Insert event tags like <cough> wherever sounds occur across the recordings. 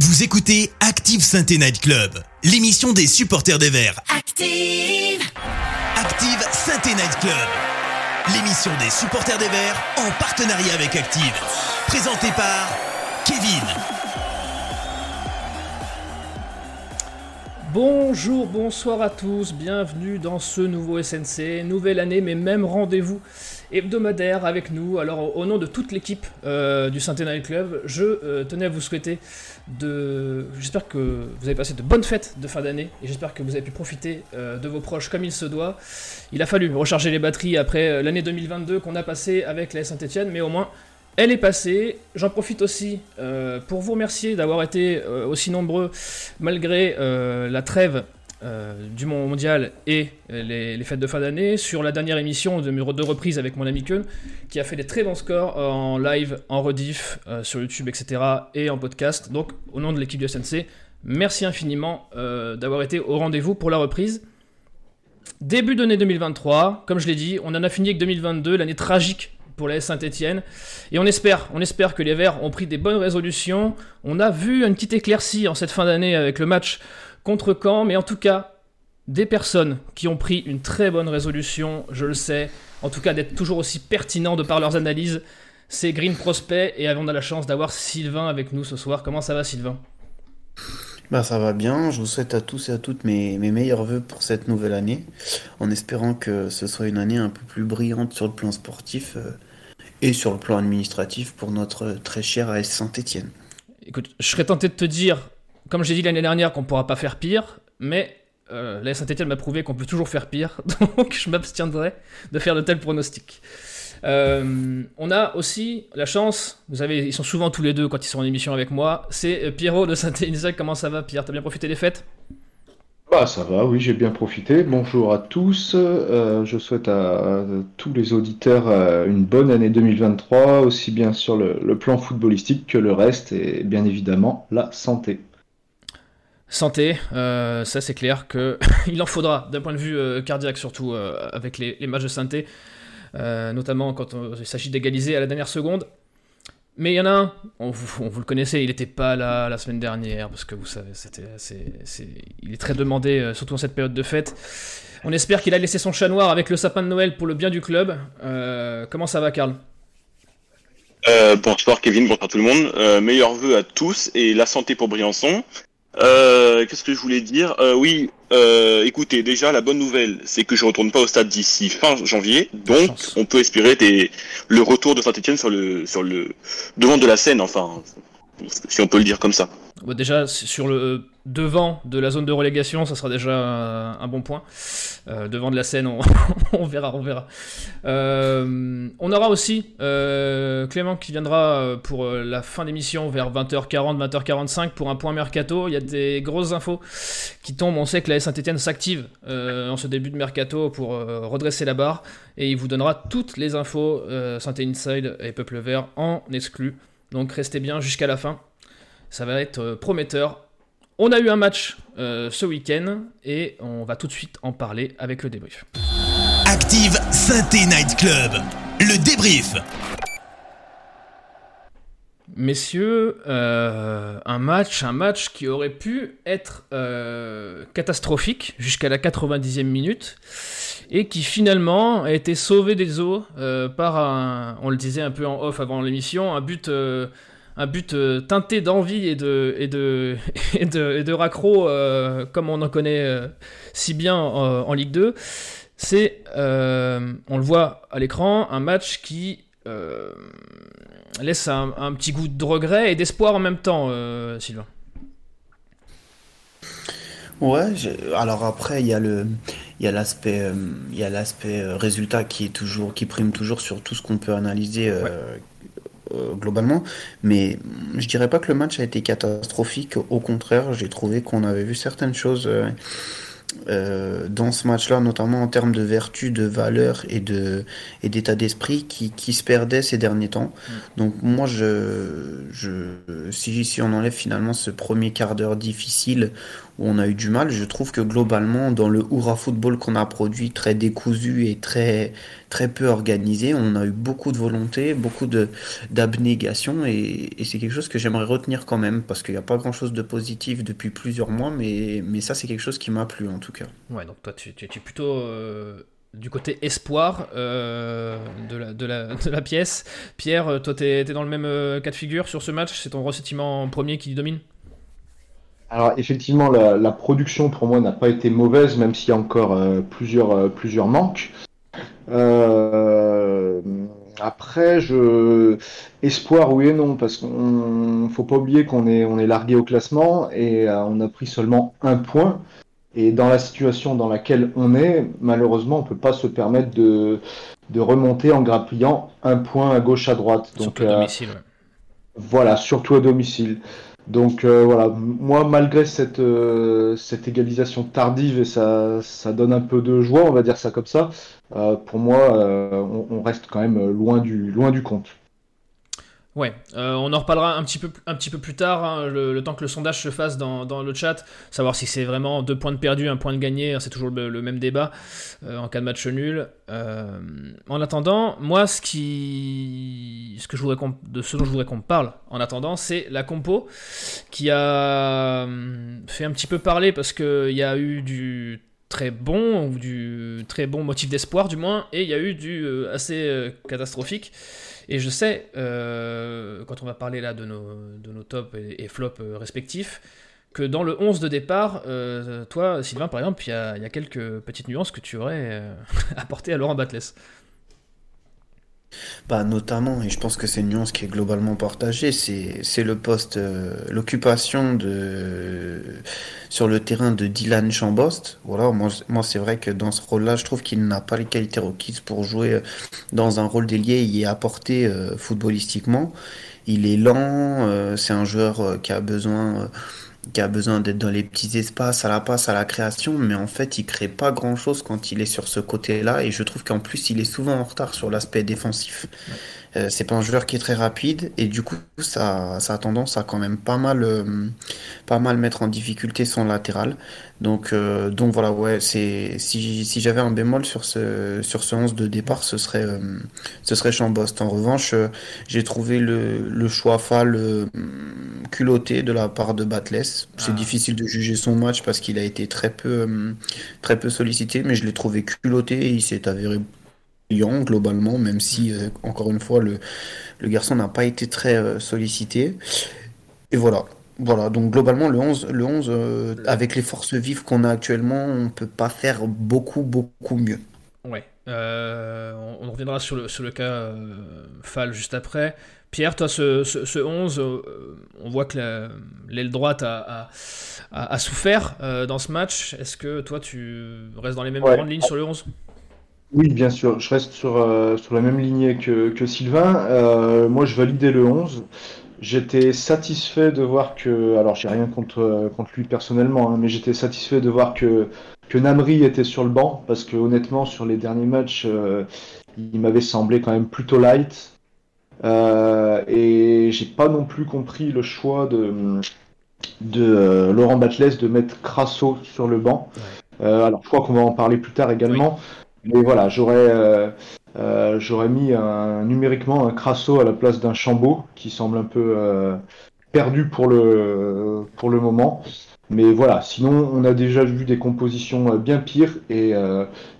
Vous écoutez Active Sainte Night Club, l'émission des supporters des Verts. Active Active Sainte Night Club, l'émission des supporters des Verts en partenariat avec Active. Présentée par Kevin. Bonjour, bonsoir à tous, bienvenue dans ce nouveau SNC, nouvelle année mais même rendez-vous hebdomadaire avec nous. Alors au nom de toute l'équipe euh, du Saint-Étienne Club, je euh, tenais à vous souhaiter de... J'espère que vous avez passé de bonnes fêtes de fin d'année et j'espère que vous avez pu profiter euh, de vos proches comme il se doit. Il a fallu recharger les batteries après l'année 2022 qu'on a passée avec la Saint-Etienne, mais au moins elle est passée. J'en profite aussi euh, pour vous remercier d'avoir été euh, aussi nombreux malgré euh, la trêve du monde mondial et les, fêtes de fin d'année sur la dernière émission de numéro 2 reprise avec mon ami Keun qui a fait des très bons scores en live, en rediff, sur YouTube, etc. et en podcast. Donc au nom de l'équipe du SNC, merci infiniment d'avoir été au rendez-vous pour la reprise. Début d'année 2023, comme je l'ai dit, on en a fini avec 2022, l'année tragique pour la Saint-Etienne. Et on espère, on espère que les Verts ont pris des bonnes résolutions. On a vu une petite éclaircie en cette fin d'année avec le match contre Caen, mais en tout cas, des personnes qui ont pris une très bonne résolution, je le sais, en tout cas d'être toujours aussi pertinents de par leurs analyses, c'est Green Prospect et on a la chance d'avoir Sylvain avec nous ce soir. Comment ça va Sylvain? Bah, ça va bien, je vous souhaite à tous et à toutes mes, mes meilleurs voeux pour cette nouvelle année, en espérant que ce soit une année un peu plus brillante sur le plan sportif euh, et sur le plan administratif pour notre très cher AS Saint-Etienne. Écoute, je serais tenté de te dire, comme j'ai dit l'année dernière, qu'on ne pourra pas faire pire, mais euh, l'AS Saint-Etienne m'a prouvé qu'on peut toujours faire pire, <laughs> donc je m'abstiendrai de faire de tels pronostics. Euh, on a aussi la chance, vous ils sont souvent tous les deux quand ils sont en émission avec moi, c'est euh, Pierrot de Saint-Élisée. Comment ça va, Pierre? T'as bien profité des fêtes? Bah ça va, oui, j'ai bien profité. Bonjour à tous. Je souhaite à, tous les auditeurs une bonne année 2023, aussi bien sur le, plan footballistique que le reste, et bien évidemment la santé. Santé, ça c'est clair qu'il <laughs> en faudra d'un point de vue cardiaque surtout avec les, matchs de santé. Euh, notamment quand il s'agit d'égaliser à la dernière seconde. Mais il y en a un, on vous, le connaissez, il n'était pas là la semaine dernière, parce que vous savez, il est très demandé, euh, surtout en cette période de fête. On espère qu'il a laissé son chat noir avec le sapin de Noël pour le bien du club. Euh, comment ça va, Karl? Bonsoir Kevin, bonsoir tout le monde. meilleurs vœux à tous et la santé pour Briançon. Euh, qu'est-ce que je voulais dire? Euh, Oui, euh, écoutez, déjà la bonne nouvelle, c'est que je retourne pas au stade d'ici fin janvier, donc on peut espérer des, le retour de Saint-Etienne sur le sur le devant de la scène, enfin, si on peut le dire comme ça. déjà sur le devant de la zone de relégation, ça sera déjà un, bon point. Euh, devant de la scène, <laughs> on, verra, on verra. Euh, on aura aussi euh, Clément qui viendra pour la fin d'émission vers 20h40, 20h45 pour un point mercato. Il y a des grosses infos qui tombent. On sait que la Saint-Etienne s'active en ce début de mercato pour redresser la barre et il vous donnera toutes les infos saint Inside et Peuple Vert en exclu. Donc restez bien jusqu'à la fin. Ça va être prometteur. On a eu un match euh, ce week-end et on va tout de suite en parler avec le débrief. Active Synthé Night Club, le débrief. Messieurs, euh, un match, un match qui aurait pu être euh, catastrophique jusqu'à la 90e minute et qui finalement a été sauvé des eaux par un, on le disait un peu en off avant l'émission, un but un but euh, teinté d'envie et de, et de, <laughs> et de, et de raccro, euh, comme on en connaît euh, si bien en Ligue 2. C'est, on le voit à l'écran, un match qui laisse un, petit goût de regret et d'espoir en même temps, Sylvain. Ouais, alors après il y a le il y a l'aspect il y a l'aspect résultat qui est toujours qui prime toujours sur tout ce qu'on peut analyser euh, globalement. Mais je dirais pas que le match a été catastrophique. Au contraire, j'ai trouvé qu'on avait vu certaines choses euh, euh, dans ce match-là, notamment en termes de vertu, de valeur et de et d'état d'esprit qui, qui se perdait ces derniers temps. Mm. Donc moi, je, je si, si on enlève finalement ce premier quart d'heure difficile où on a eu du mal, je trouve que globalement, dans le hurrah football qu'on a produit, très décousu et très très peu organisé, on a eu beaucoup de volonté, beaucoup d'abnégation et, c'est quelque chose que j'aimerais retenir quand même parce qu'il n'y a pas grand-chose de positif depuis plusieurs mois, mais mais ça c'est quelque chose qui m'a plu en tout cas. Ouais, donc toi, tu, tu, es plutôt euh, du côté espoir euh, de, la, de, la, de, la, pièce. Pierre, euh, toi, tu dans le même cas de figure sur ce match? C'est ton ressentiment premier qui domine? Alors effectivement, la, la, production pour moi n'a pas été mauvaise, même s'il y a encore plusieurs, plusieurs manques. après, je espoir oui et non, parce qu'on faut pas oublier qu'on est, on est largué au classement et on a pris seulement un point. Et dans la situation dans laquelle on est, malheureusement, on ne peut pas se permettre de, de remonter en grappillant un point à gauche, à droite. Donc, surtout à euh, domicile. Voilà, surtout à domicile. Donc euh, voilà, moi malgré cette, euh, cette égalisation tardive et ça, ça donne un peu de joie, on va dire ça comme ça, pour moi on, on, reste quand même loin du, loin du compte. Ouais, euh, on en reparlera un petit peu, un petit peu plus tard, hein, le, temps que le sondage se fasse dans, le chat, savoir si c'est vraiment deux points de perdu, un point de gagné, hein, c'est toujours le, même débat euh, en cas de match nul. Euh, en attendant, moi, ce, qui, ce, que je voudrais ce dont je voudrais qu'on parle en attendant, c'est la compo qui a fait un petit peu parler parce qu'il y a eu du très bon, ou du très bon motif d'espoir du moins, et il y a eu du assez catastrophique. Et je sais, euh, quand on va parler là de nos, de tops et, flops euh, respectifs, que dans le 11 de départ, euh, toi, Sylvain, par exemple, il y a, y a, quelques petites nuances que tu aurais <laughs> apportées à Laurent Batles. Bah, notamment, et je pense que c'est une nuance qui est globalement partagée, c'est le poste, l'occupation de sur le terrain de Dylan Chambost. Voilà, moi, moi c'est vrai que dans ce rôle-là, je trouve qu'il n'a pas les qualités requises pour jouer euh, dans un rôle d'ailier et y apporter euh, footballistiquement. Il est lent, euh, c'est un joueur qui a besoin qui a besoin d'être dans les petits espaces, à la passe, à la création, mais en fait, il crée pas grand chose quand il est sur ce côté-là, et je trouve qu'en plus, il est souvent en retard sur l'aspect défensif. Euh, c'est pas un joueur qui est très rapide et du coup ça, ça a tendance à quand même pas mal, euh, pas mal mettre en difficulté son latéral. Donc, euh, donc voilà, ouais, c'est si, si j'avais un bémol sur ce sur ce 11 de départ, ce serait ce serait Chambost. En revanche, j'ai trouvé le, le choix fall culotté de la part de Batles. C'est ah. difficile de juger son match parce qu'il a été très peu très peu sollicité, mais je l'ai trouvé culotté et il s'est avéré globalement, même si, mm. euh, encore une fois, le, le garçon n'a pas été très euh, sollicité. Et voilà. Voilà, donc globalement, le 11, le 11 euh, avec les forces vives qu'on a actuellement, on peut pas faire beaucoup, beaucoup mieux. Ouais. on, reviendra sur le, sur le cas Fall juste après. Pierre, toi, ce, ce, 11, on voit que l'aile droite a, a, a, souffert dans ce match. Est-ce que toi, tu restes dans les mêmes grandes lignes sur le 11 oui, bien sûr. Je reste sur, euh, sur la même lignée que, que Sylvain. Euh, moi, je validais le 11. J'étais satisfait de voir que, alors j'ai rien contre, contre lui personnellement, hein, mais j'étais satisfait de voir que, que Namri était sur le banc, parce que honnêtement, sur les derniers matchs, euh, il m'avait semblé quand même plutôt light. et j'ai pas non plus compris le choix de, de Laurent Batles de mettre Crasso sur le banc. alors je crois qu'on va en parler plus tard également. Mais voilà, j'aurais euh, euh, mis numériquement un Crasso à la place d'un Chambaud qui semble un peu euh, perdu pour le pour le moment. Mais voilà, sinon on a déjà vu des compositions bien pires et,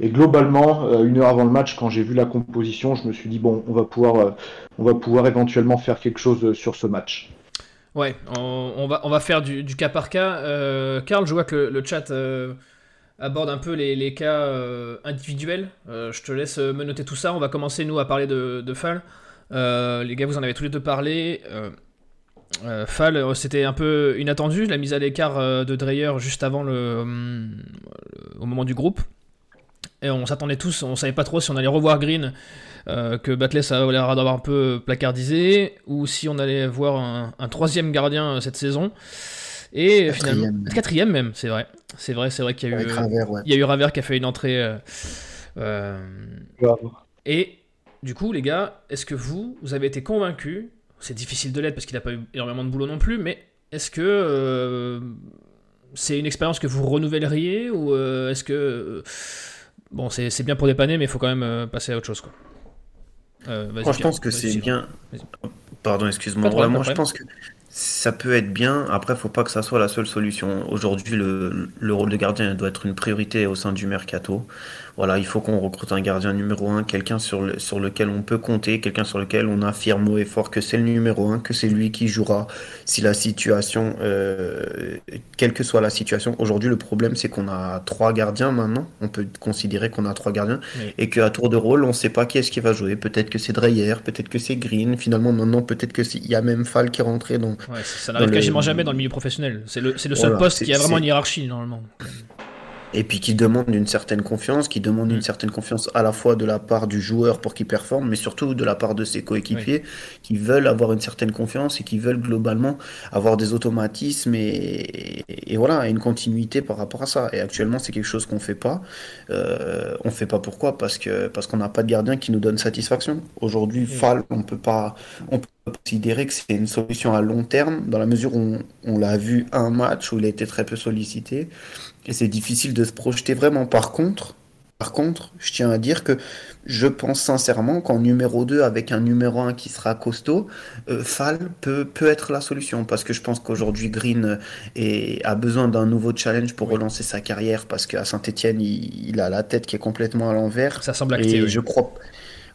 globalement une heure avant le match, quand j'ai vu la composition, je me suis dit bon, on va pouvoir on va pouvoir éventuellement faire quelque chose sur ce match. Ouais, on, va on va faire du, du cas par cas. Karl, je vois que le, chat aborde un peu les, cas euh, individuels. Euh, je te laisse me noter tout ça. On va commencer, nous, à parler de, de Fall. Euh, les gars, vous en avez tous les deux parlé. Fall, c'était un peu inattendu, la mise à l'écart de Dreyer juste avant le, au moment du groupe. Et on s'attendait tous, on savait pas trop si on allait revoir Green, que Batless a l'air d'avoir un peu placardisé, ou si on allait voir un troisième gardien cette saison. Et finalement, quatrième même, c'est vrai. C'est vrai, c'est vrai qu'il y a eu. Il y a eu Raver qui a fait une entrée. et du coup, les gars, est-ce que vous, vous avez été convaincus C'est difficile de l'être parce qu'il n'a pas eu énormément de boulot non plus, mais est-ce que c'est une expérience que vous renouvelleriez ou est-ce que bon, c'est bien pour dépanner, mais il faut quand même passer à autre chose, quoi. Euh, moi, je pense que c'est bien. Pardon, excuse-moi. Moi, je pense que ça peut être bien. Après, faut pas que ça soit la seule solution. Aujourd'hui, le, le, rôle de gardien doit être une priorité au sein du mercato voilà, il faut qu'on recrute un gardien numéro un, quelqu'un sur, le, sur lequel on peut compter, quelqu'un sur lequel on affirme haut et fort que c'est le numéro un, que c'est lui qui jouera si la situation, euh, quelle que soit la situation. Aujourd'hui, le problème, c'est qu'on a trois gardiens maintenant. On peut considérer qu'on a trois gardiens et qu'à tour de rôle, on ne sait pas qui est-ce qui va jouer. Peut-être que c'est Dreyer, peut-être que c'est Green. Finalement, maintenant, peut-être que il y a même Fall qui est rentré. Donc, ça n'arrive quasiment jamais dans le milieu professionnel. C'est le, le, seul poste qui a vraiment une hiérarchie normalement et puis qui demande une certaine confiance, qui demande une mm. certaine confiance à la fois de la part du joueur pour qu'il performe, mais surtout de la part de ses coéquipiers qui veulent avoir une certaine confiance et qui veulent globalement avoir des automatismes et, et, voilà, une continuité par rapport à ça. Et actuellement, c'est quelque chose qu'on fait pas. Euh, on fait pas pourquoi? Parce que parce qu'on n'a pas de gardien qui nous donne satisfaction. Aujourd'hui, mm. Fall, on peut pas, on peut considérer que c'est une solution à long terme dans la mesure où on, on l'a vu un match où il a été très peu sollicité et c'est difficile de se projeter vraiment. Par contre, par contre, je tiens à dire que je pense sincèrement qu'en numéro 2, avec un numéro 1 qui sera costaud, euh, Fall peut, peut être la solution. Parce que je pense qu'aujourd'hui, Green est, a besoin d'un nouveau challenge pour relancer sa carrière. Parce qu'à Saint-Etienne, il, a la tête qui est complètement à l'envers. Ça semble acté. Et je, crois,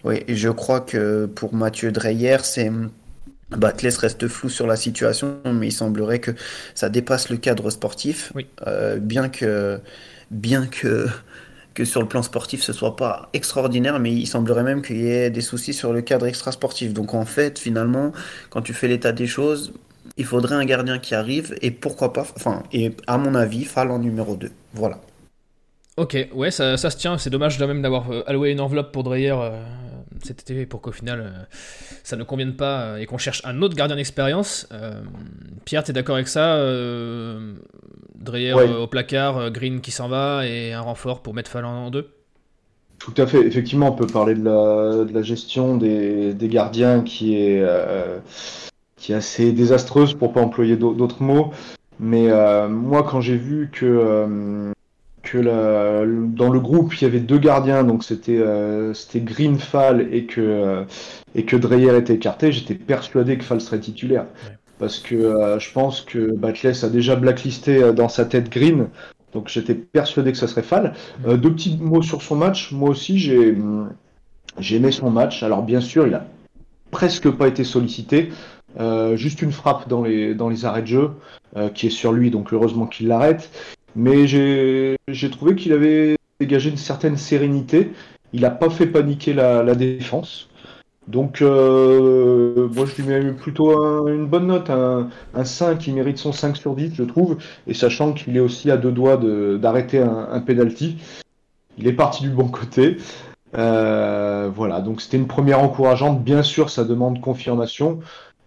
oui, je crois que pour Mathieu Dreyer, c'est Batles reste flou sur la situation, mais il semblerait que ça dépasse le cadre sportif, euh, bien que bien que que sur le plan sportif ce soit pas extraordinaire, mais il semblerait même qu'il y ait des soucis sur le cadre extra-sportif. Donc en fait, finalement, quand tu fais l'état des choses, il faudrait un gardien qui arrive et pourquoi pas, enfin, et à mon avis, Fall en numéro 2. Voilà. Ok, ouais, ça, se tient. C'est dommage de même d'avoir euh, alloué une enveloppe pour Dreyer euh, cet été pour qu'au final euh, ça ne convienne pas euh, et qu'on cherche un autre gardien d'expérience. Euh, Pierre, tu es d'accord avec ça Dreyer au placard, Green qui s'en va et un renfort pour mettre Fall en deux? Tout à fait. Effectivement, on peut parler de la, gestion des, gardiens qui est, qui est assez désastreuse, pour pas employer d'autres mots. Mais moi, quand j'ai vu que que dans le groupe il y avait deux gardiens, donc c'était euh, Greenfall et que euh, et que Dreyer était écarté, j'étais persuadé que Fall serait titulaire. Parce que euh, je pense que Batless a déjà blacklisté dans sa tête Green, donc j'étais persuadé que ça serait Fall. deux petits mots sur son match, moi aussi j'ai j'ai aimé son match. Alors bien sûr, il a presque pas été sollicité. juste une frappe dans les, dans les arrêts de jeu qui est sur lui, donc heureusement qu'il l'arrête. Mais j'ai trouvé qu'il avait dégagé une certaine sérénité. Il n'a pas fait paniquer la, défense. Donc, euh, moi, je lui mets plutôt une bonne note, un, 5 qui mérite son 5 sur 10, je trouve. Et sachant qu'il est aussi à deux doigts d'arrêter un, un penalty, il est parti du bon côté. Euh, voilà, donc c'était une première encourageante. Bien sûr, ça demande confirmation.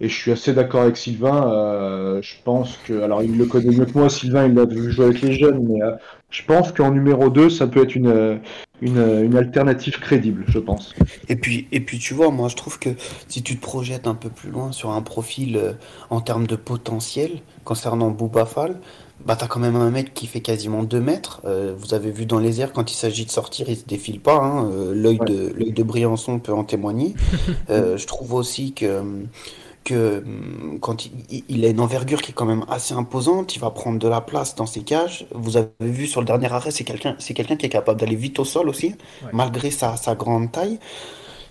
Et je suis assez d'accord avec Sylvain. Euh, je pense que, alors il le connaît mieux que moi, Sylvain, il a vu jouer avec les jeunes, mais euh, je pense qu'en numéro 2, ça peut être une, une, alternative crédible, je pense. Et puis, et puis, tu vois, moi, je trouve que si tu te projettes un peu plus loin sur un profil euh, en termes de potentiel concernant Boubafal, bah, t'as quand même un mec qui fait quasiment 2 mètres. vous avez vu dans les airs, quand il s'agit de sortir, il se défile pas. Hein. L'œil de, de Briançon peut en témoigner. <laughs> je trouve aussi que que hum, quand il, a une envergure qui est quand même assez imposante, il va prendre de la place dans ses cages. Vous avez vu sur le dernier arrêt, c'est quelqu'un, c'est quelqu'un qui est capable d'aller vite au sol aussi, malgré sa, sa, grande taille.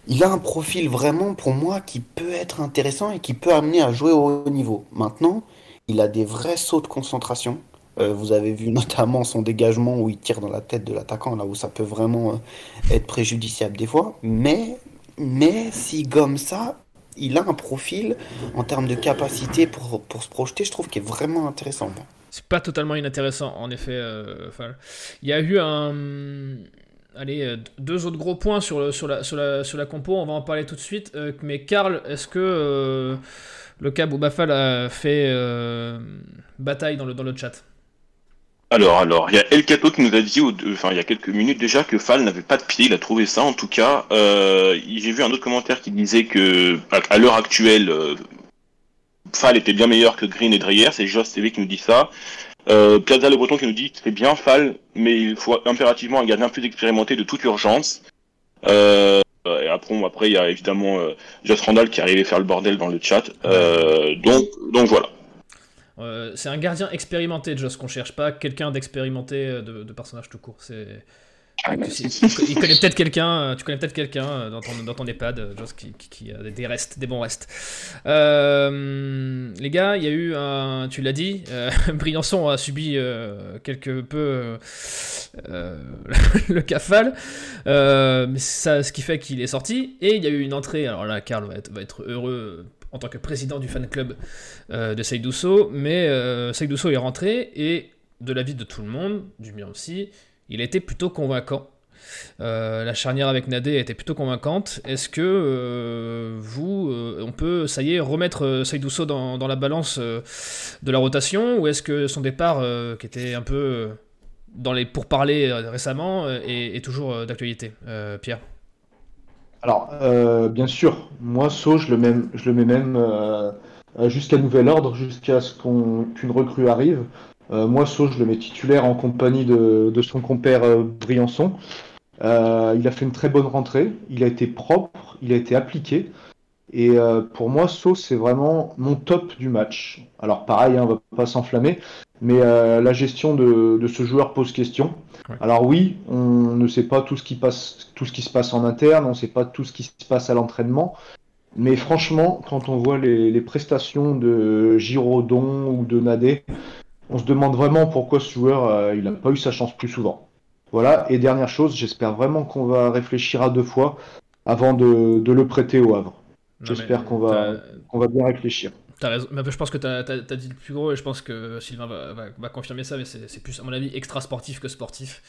Il a un profil vraiment pour moi qui peut être intéressant et qui peut amener à jouer au haut niveau. Maintenant, il a des vrais sauts de concentration. Euh, vous avez vu <laughs> notamment son dégagement où il tire dans la tête de l'attaquant, là où ça peut vraiment euh, être préjudiciable des fois. Mais, mais si gomme ça, il a un profil en termes de capacité pour, pour se projeter, je trouve qu'il est vraiment intéressant. C'est pas totalement inintéressant, en effet. Euh, il y a eu un. Allez, euh, deux autres gros points sur, sur, la, sur, la, sur la compo, on va en parler tout de suite. Euh, mais Karl, est-ce que Le cas où Bafal a fait euh, bataille dans le, dans le chat? Alors, alors, il y a El Cato qui nous a dit, enfin, il y a quelques minutes déjà, que Fall n'avait pas de pied. Il a trouvé ça, en tout cas. Euh, J'ai vu un autre commentaire qui disait que, à, l'heure actuelle, euh, Fall était bien meilleur que Green et Dreyer. C'est Joss TV qui nous dit ça. Euh, Plaza Le Breton qui nous dit c'est bien Fall, mais il faut impérativement un gardien plus expérimenté de toute urgence. Euh, et après, il y a évidemment euh, Joss Randall qui est arrivé faire le bordel dans le chat. Euh, donc, donc voilà. Euh, c'est un gardien expérimenté, Joss, qu'on cherche pas quelqu'un d'expérimenté euh, de, de, personnage tout court. C'est ah, il connaît peut-être quelqu'un, euh, tu connais peut-être quelqu'un dans ton, dans ton EHPAD, Joss, qui, qui, qui, a des restes, des bons restes. Euh, les gars, il y a eu un, tu l'as dit, euh, <laughs> Briançon a subi euh, quelque peu <laughs> le cafale, mais ça, ce qui fait qu'il est sorti, et il y a eu une entrée, alors là, Karl va être, va être heureux en tant que président du fan club de Seydousso, mais euh, Seydousso est rentré, et de l'avis de tout le monde, du mien aussi, il a été plutôt convaincant. Euh, la charnière avec Nadé a été plutôt convaincante. Est-ce que euh, vous, euh, on peut, ça y est, remettre euh, Seydousso dans, la balance euh, de la rotation Ou est-ce que son départ, euh, qui était un peu dans les pourparlers récemment, est, toujours d'actualité Pierre? Alors, bien sûr, moi, So, je le mets, je le mets même jusqu'à nouvel ordre, jusqu'à ce qu'une qu recrue arrive. Euh, moi, So, je le mets titulaire en compagnie de, de son compère euh, Briançon. Euh, il a fait une très bonne rentrée, il a été propre, il a été appliqué. Et euh, pour moi, So, c'est vraiment mon top du match. Alors pareil, hein, on va pas s'enflammer, mais euh, la gestion de, de, ce joueur pose question. Ouais. Alors oui, on ne sait pas tout ce qui passe, tout ce qui se passe en interne, on ne sait pas tout ce qui se passe à l'entraînement. Mais franchement, quand on voit les, les prestations de Giraudon ou de Nadé, on se demande vraiment pourquoi ce joueur euh, il n'a pas eu sa chance plus souvent. Voilà, et dernière chose, j'espère vraiment qu'on va réfléchir à deux fois avant de, de le prêter au Havre. J'espère qu'on va, qu va bien réfléchir. As raison. Mais je pense que tu as, as, as, dit le plus gros et je pense que Sylvain va, va, va confirmer ça, mais c'est plus, à mon avis, extra sportif que sportif.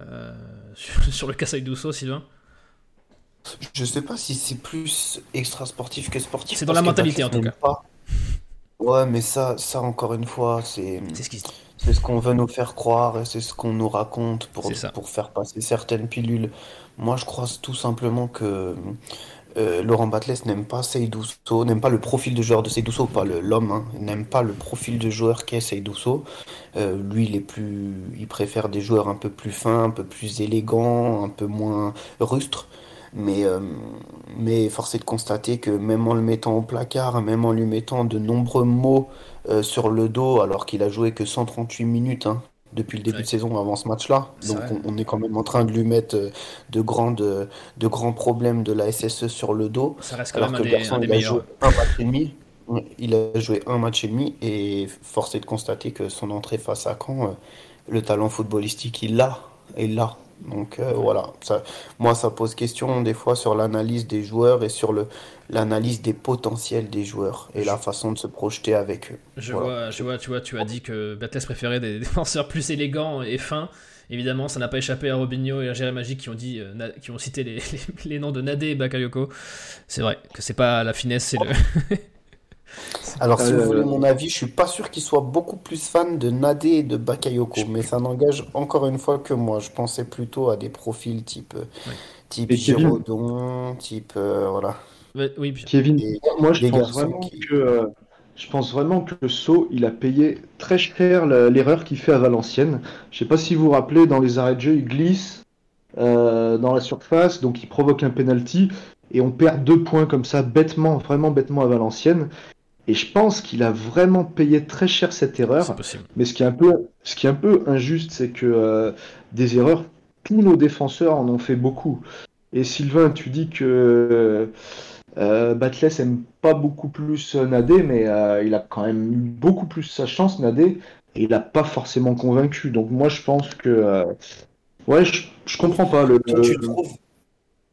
Euh, <laughs> sur, sur, le Kassai Dousso, Sylvain Je sais pas si c'est plus extra sportif que sportif. C'est dans la mentalité en tout cas. Pas. Ouais, mais ça, ça encore une fois, c'est ce, qui... ce qu'on veut nous faire croire et c'est ce qu'on nous raconte pour, pour faire passer certaines pilules. Moi, je crois tout simplement que euh, Laurent Batles n'aime pas Seydouso, n'aime pas le profil de joueur de Seydouso, pas l'homme, hein, n'aime pas le profil de joueur qu'est Seydouso. Euh, lui, il est plus, il préfère des joueurs un peu plus fins, un peu plus élégants, un peu moins rustres. Mais, euh, mais force est de constater que même en le mettant au placard, même en lui mettant de nombreux mots euh, sur le dos, alors qu'il a joué que 138 minutes hein, depuis le début ouais. de saison avant ce match-là, donc on, on, est quand même en train de lui mettre euh, de, grandes, de grands problèmes de la SSE sur le dos. Ça reste quand alors même que un, garçon, des, un il a joué un match et demi. Il a joué un match et demi et force est de constater que son entrée face à Caen, le talent footballistique, il l'a. Il l'a. Donc euh, voilà, ça, moi ça pose question des fois sur l'analyse des joueurs et sur l'analyse des potentiels des joueurs et la façon de se projeter avec eux. Je, voilà. vois, je vois, tu vois, tu as dit que Bates préférait des <laughs> défenseurs plus élégants et fins. Évidemment, ça n'a pas échappé à Robinho et à Jérémy Magic qui ont dit, euh, qui ont cité les, <laughs> les, les, noms de Nadé et Bakayoko. C'est vrai que c'est pas la finesse, c'est le. <laughs> Alors, si euh... vous voulez mon avis, je suis pas sûr qu'il soit beaucoup plus fan de Nadé et de Bakayoko, mais ça n'engage encore une fois que moi. Je pensais plutôt à des profils type, ouais. type Giraudon, type euh, voilà. Ouais, oui, Kevin, et moi je pense vraiment qui... que euh, je pense vraiment que So il a payé très cher l'erreur qu'il fait à Valenciennes. Je sais pas si vous vous rappelez, dans les arrêts de jeu, il glisse euh, dans la surface, donc il provoque un penalty et on perd deux points comme ça bêtement, vraiment bêtement à Valenciennes. Et je pense qu'il a vraiment payé très cher cette erreur. Mais ce qui est un peu, ce qui est un peu injuste, c'est que euh, des erreurs, tous nos défenseurs en ont fait beaucoup. Et Sylvain, tu dis que euh, Batles aime pas beaucoup plus Nadé, mais euh, il a quand même eu beaucoup plus sa chance, Nadé, et il n'a pas forcément convaincu. Donc moi, je pense que... Euh, ouais, je, je comprends pas le... Tu trouves...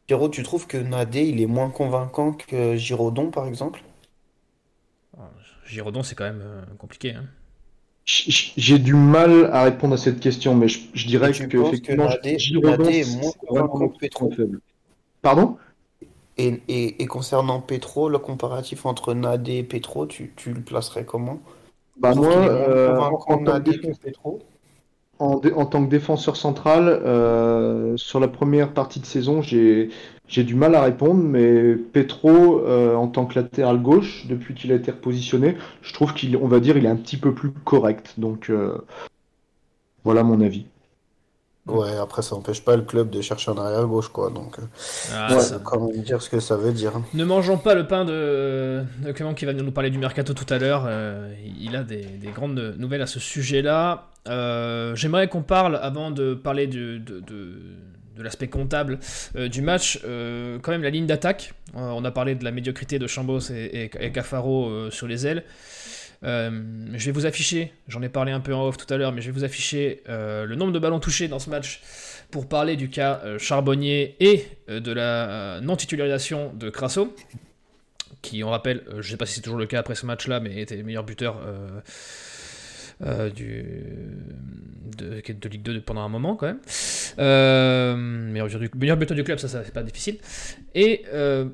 Pierrot, tu trouves que Nadé, il est moins convaincant que Giraudon, par exemple? Giraudon, c'est quand même euh, compliqué. Hein. J'ai du mal à répondre à cette question, mais je, je dirais que, effectivement, que Giraudon, est moins convaincant que trop faible. Pardon? Et, et, et concernant Petro, le comparatif entre Nadé et Petro, tu, tu le placerais comment? Bah moi, est euh, en, Nadé que défense- Petro? En tant que défenseur central, euh, sur la première partie de saison, j'ai j'ai du mal à répondre, mais Petro, euh, en tant que latéral gauche, depuis qu'il a été repositionné, je trouve qu'il, on va dire, il est un petit peu plus correct. Donc euh, voilà mon avis. Ouais, après ça n'empêche pas le club de chercher un arrière gauche quoi. Donc, Ah, Ouais. ça- même dire ce que ça veut dire. Ne mangeons pas le pain de, de Clément qui va venir nous parler du mercato tout à l'heure. Euh, il a des, des grandes nouvelles à ce sujet-là. Euh, J'aimerais qu'on parle, avant de parler de, de- de l'aspect comptable euh, du match, euh, quand même la ligne d'attaque. On a parlé de la médiocrité de Chambos et, et, et Cafaro sur les ailes. Je vais vous afficher, j'en ai parlé un peu en off tout à l'heure, mais je vais vous afficher le nombre de ballons touchés dans ce match pour parler du cas Charbonnier et de la non-titularisation de Crasso, qui, on rappelle, je ne sais pas si c'est toujours le cas après ce match-là, mais était le meilleur buteur euh, du, de, de Ligue 2 pendant un moment quand même. Euh, meilleur, du, meilleur buteur du club, ça, ça c'est pas difficile. Et euh,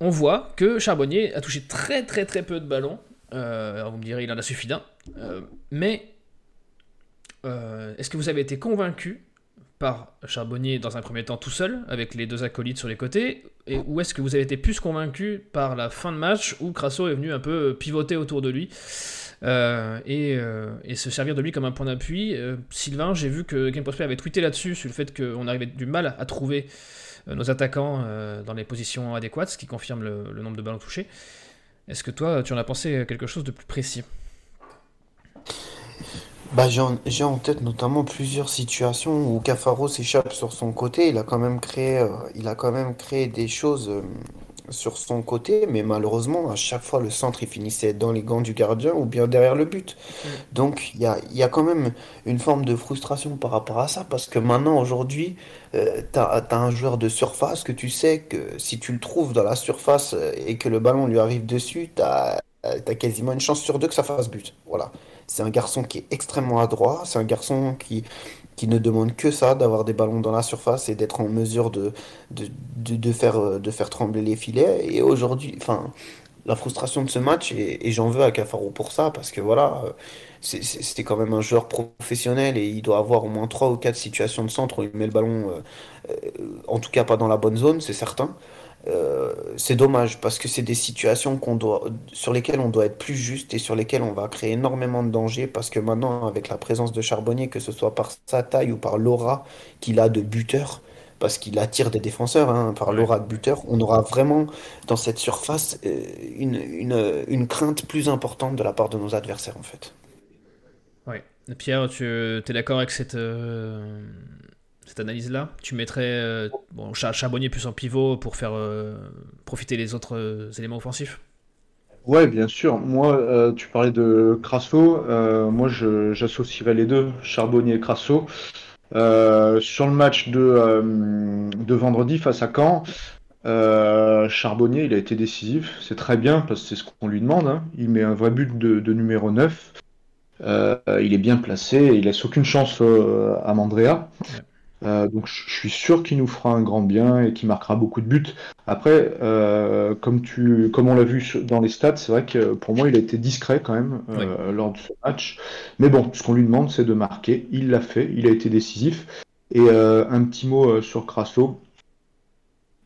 on voit que Charbonnier a touché très très très peu de ballons. Euh, alors vous me direz, il en a suffi d'un. Mais est-ce que vous avez été convaincu par Charbonnier dans un premier temps tout seul, avec les deux acolytes sur les côtés, et, ou est-ce que vous avez été plus convaincu par la fin de match où Crasso est venu un peu pivoter autour de lui? Et, euh, et se servir de lui comme un point d'appui Euh, Sylvain, j'ai vu que Game Prospect avait tweeté là-dessus, sur le fait qu'on arrivait du mal à trouver euh, nos attaquants euh, dans les positions adéquates, ce qui confirme le, nombre de ballons touchés. Est-ce que toi, tu en as pensé quelque chose de plus précis? Bah, j'ai en, tête notamment plusieurs situations où Cafaro s'échappe sur son côté. Il a quand même créé, euh, il a quand même créé des choses euh, sur son côté, mais malheureusement, à chaque fois, le centre, il finissait dans les gants du gardien ou bien derrière le but. Donc, il y a, y a quand même une forme de frustration par rapport à ça, parce que maintenant, aujourd'hui, euh, t'as, t'as un joueur de surface que tu sais que si tu le trouves dans la surface euh, et que le ballon lui arrive dessus, t'as, euh, t'as quasiment une chance sur deux que ça fasse but. Voilà. C'est un garçon qui est extrêmement adroit, c'est un garçon qui, qui ne demande que ça, d'avoir des ballons dans la surface et d'être en mesure euh, de faire trembler les filets. Et aujourd'hui, enfin, la frustration de ce match, et, j'en veux à Cafaro pour ça, parce que voilà, euh, c'était quand même un joueur professionnel et il doit avoir au moins trois ou quatre situations de centre où il met le ballon, euh, en tout cas pas dans la bonne zone, c'est certain. Euh, c'est dommage parce que c'est des situations qu'on doit, sur lesquelles on doit être plus juste et sur lesquelles on va créer énormément de dangers parce que maintenant, avec la présence de Charbonnier, que ce soit par sa taille ou par l'aura qu'il a de buteur, parce qu'il attire des défenseurs, hein, par l'aura de buteur, on aura vraiment dans cette surface euh, une, une, une crainte plus importante de la part de nos adversaires en fait. Ouais. Pierre, tu es d'accord avec cette, euh, cette analyse-là Tu mettrais euh, bon, Cha- Charbonnier plus en pivot pour faire euh, profiter les autres euh, éléments offensifs? Ouais, bien sûr. Moi, euh, tu parlais de Crasso. euh, moi, j'associerais les deux, Charbonnier et Crasso. Euh, sur le match de, de vendredi face à Caen, Charbonnier, il a été décisif. C'est très bien parce que c'est ce qu'on lui demande. hein. Il met un vrai but de, de numéro 9. Euh, il est bien placé. Il laisse aucune chance à Mandrea. Euh, donc je suis sûr qu'il nous fera un grand bien et qu'il marquera beaucoup de buts. Après, euh, comme tu, comme on l'a vu dans les stats, c'est vrai que pour moi il a été discret quand même euh, lors de ce match. Mais bon, ce qu'on lui demande c'est de marquer. Il l'a fait, il a été décisif. Et euh, un petit mot euh, sur Crasso.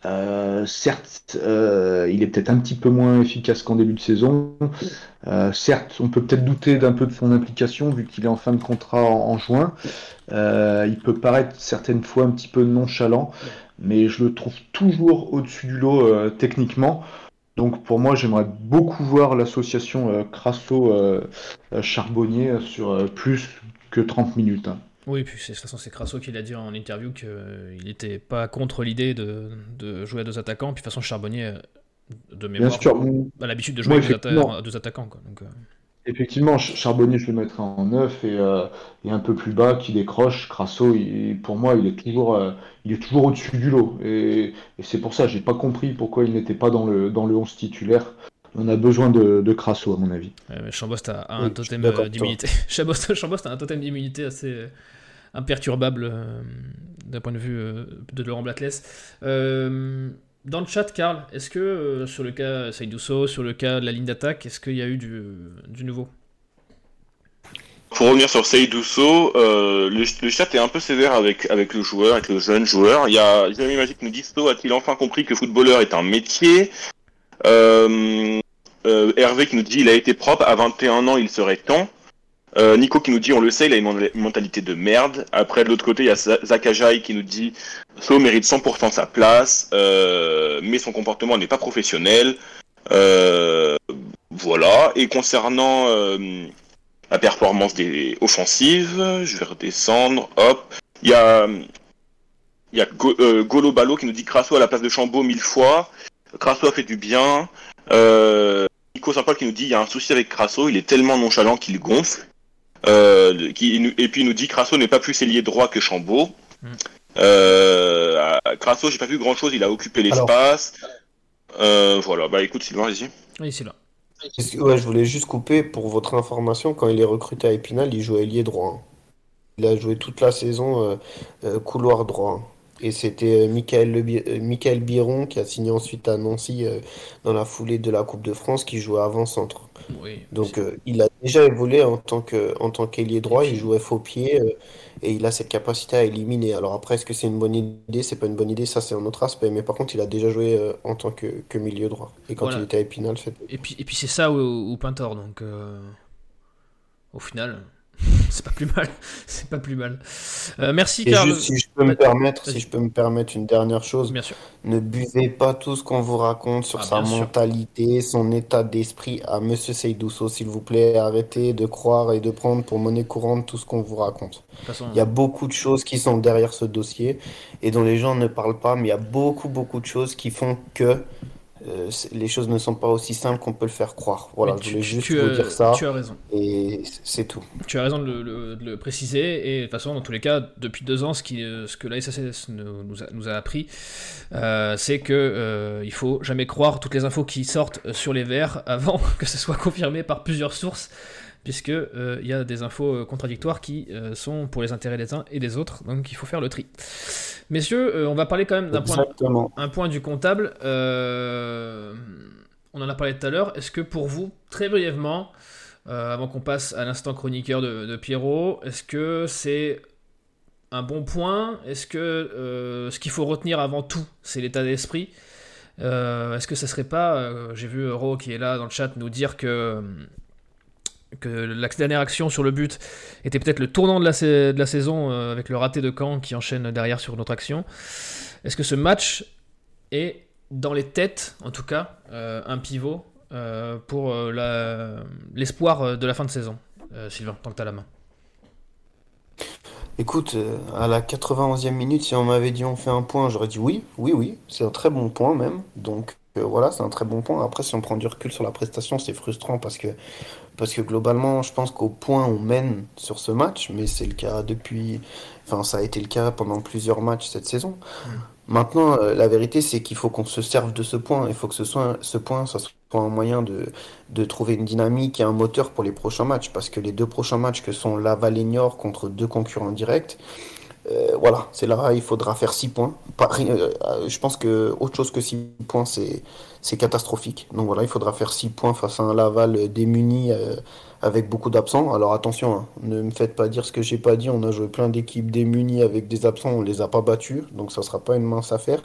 Euh, certes, euh, il est peut-être un petit peu moins efficace qu'en début de saison. Euh, certes, on peut peut-être douter d'un peu de son implication vu qu'il est en fin de contrat en, juin. Il peut paraître certaines fois un petit peu nonchalant, mais je le trouve toujours au-dessus du lot techniquement. Donc pour moi, j'aimerais beaucoup voir l'association Crasso-Charbonnier sur plus que 30 minutes. hein. Oui, puis de toute façon, c'est Crasso qui l'a dit en interview qu'il n'était pas contre l'idée de, de jouer à deux attaquants. Puis de toute façon, Charbonnier, euh, de mémoire, a l'habitude de jouer avec deux, atta- effectivement. deux attaquants. Quoi. Donc, euh, effectivement, Ch- Charbonnier, je le mettrais en 9 et, euh, et un peu plus bas qui décroche. Crasso, il- pour moi, il est toujours, euh, il est toujours au-dessus du lot. Et, et c'est pour ça, j'ai pas compris pourquoi il n'était pas dans le, dans le 11 titulaire. On a besoin de, de Crasso, à mon avis. Ouais, Chambost a, a un Oui, totem euh, d'immunité. <laughs> Chambost, Chambost a un totem d'immunité assez euh, imperturbable euh, d'un point de vue euh, de Laurent Blattles. Euh, dans le chat, Karl, est-ce que sur le cas Saïdousso, sur le cas de la ligne d'attaque, est-ce qu'il y a eu du, du nouveau? Pour revenir sur Seydouso, euh, le, chat est un peu sévère avec, avec le joueur, avec le jeune joueur. Il y a Jérémy Magic nous dit a-t-il enfin compris que footballeur est un métier? Euh, euh, Hervé qui nous dit il a été propre, à 21 ans il serait temps. Euh, Nico qui nous dit on le sait, il a une mentalité de merde. Après de l'autre côté il y a Zakajai qui nous dit So mérite 100% sa place, euh, mais son comportement n'est pas professionnel. Euh, voilà. Et concernant la performance des offensives. Je vais redescendre. Hop. Il y a, Golo Balo qui nous dit Crasso à la place de Chambaud mille fois. Crasso a fait du bien. Euh, Nico Saint-Paul qui nous dit il y a un souci avec Crasso, il est tellement nonchalant qu'il gonfle. Euh, qui, et puis il nous dit Crasso n'est pas plus ailier droit que Chambaud. Mm. Euh, Crasso, j'ai pas vu grand chose, il a occupé l'espace. Euh, voilà, bah écoute Sylvain, vas-y. Oui, c'est là. Ouais, je voulais juste couper pour votre information. Quand il est recruté à Épinal, il jouait ailier droit. Il a joué toute la saison euh, couloir droit. Et c'était euh, Michael, Biron qui a signé ensuite à Nancy dans la foulée de la Coupe de France qui jouait avant-centre. Donc il a déjà évolué en tant que en tant qu'ailier droit, il jouait faux pied et il a cette capacité à éliminer. Alors après, est-ce que c'est une bonne idée? C'est pas une bonne idée, ça c'est un autre aspect. Mais par contre, il a déjà joué euh, en tant que, que, milieu droit. Et quand il était à Épinal. Et puis, et puis c'est ça ou, ou Pintor, donc euh, au final. <laughs> c'est pas plus mal. <laughs> c'est pas plus mal. Euh, merci, Carl. si je peux me permettre, si je peux me permettre une dernière chose. Bien sûr. Ne buvez pas tout ce qu'on vous raconte sur ah, sa mentalité, son état d'esprit à Monsieur Seydousso, s'il vous plaît. Arrêtez de croire et de prendre pour monnaie courante tout ce qu'on vous raconte. il y a beaucoup de choses qui sont derrière ce dossier et dont les gens ne parlent pas, mais il y a beaucoup, beaucoup de choses qui font que euh, les choses ne sont pas aussi simples qu'on peut le faire croire. Voilà, je voulais juste vous dire ça. Tu as raison. Et c'est tout. Tu as raison de le, préciser. Et de toute façon, dans tous les cas, depuis deux ans, ce, qui, euh, ce que la SSS nous a, nous a appris, euh, c'est que euh, il faut jamais croire toutes les infos qui sortent sur les verts avant <laughs> que ce soit confirmé par plusieurs sources puisque il y a des infos contradictoires qui sont pour les intérêts des uns et des autres, donc il faut faire le tri. Messieurs, euh, on va parler quand même d'un point, un point du comptable. Euh, on en a parlé tout à l'heure. Est-ce que pour vous, très brièvement, euh, avant qu'on passe à l'instant chroniqueur de, Pierrot, est-ce que c'est un bon point? Est-ce que ce qu'il faut retenir avant tout, c'est l'état d'esprit? Est-ce que ça serait pas, j'ai vu Euro qui est là dans le chat nous dire que que la dernière action sur le but était peut-être le tournant de la, saison euh, avec le raté de Caen qui enchaîne derrière sur une autre action. Est-ce que ce match est dans les têtes, en tout cas, euh, un pivot euh, pour l'espoir de la fin de saison Sylvain, tant que tu as la main. Écoute, à la 91e minute, si on m'avait dit on fait un point, j'aurais dit oui, oui, oui, c'est un très bon point même. Donc voilà, c'est un très bon point. Après, si on prend du recul sur la prestation, c'est frustrant parce que parce que globalement, je pense qu'au point on mène sur ce match, mais c'est le cas depuis. Enfin, ça a été le cas pendant plusieurs matchs cette saison. Mm. Maintenant, euh, la vérité, c'est qu'il faut qu'on se serve de ce point. Il faut que ce, soit, ce point, ça soit un moyen de, de trouver une dynamique et un moteur pour les prochains matchs. Parce que les deux prochains matchs que sont Laval et Niort contre deux concurrents directs, euh, voilà, c'est là, il faudra faire 6 points. Euh, je pense que autre chose que 6 points, c'est catastrophique. Donc voilà, il faudra faire 6 points face à un Laval démuni euh, avec beaucoup d'absents. Alors attention, hein, ne me faites pas dire ce que j'ai pas dit. On a joué plein d'équipes démunies avec des absents, on les a pas battus, donc ça sera pas une mince affaire,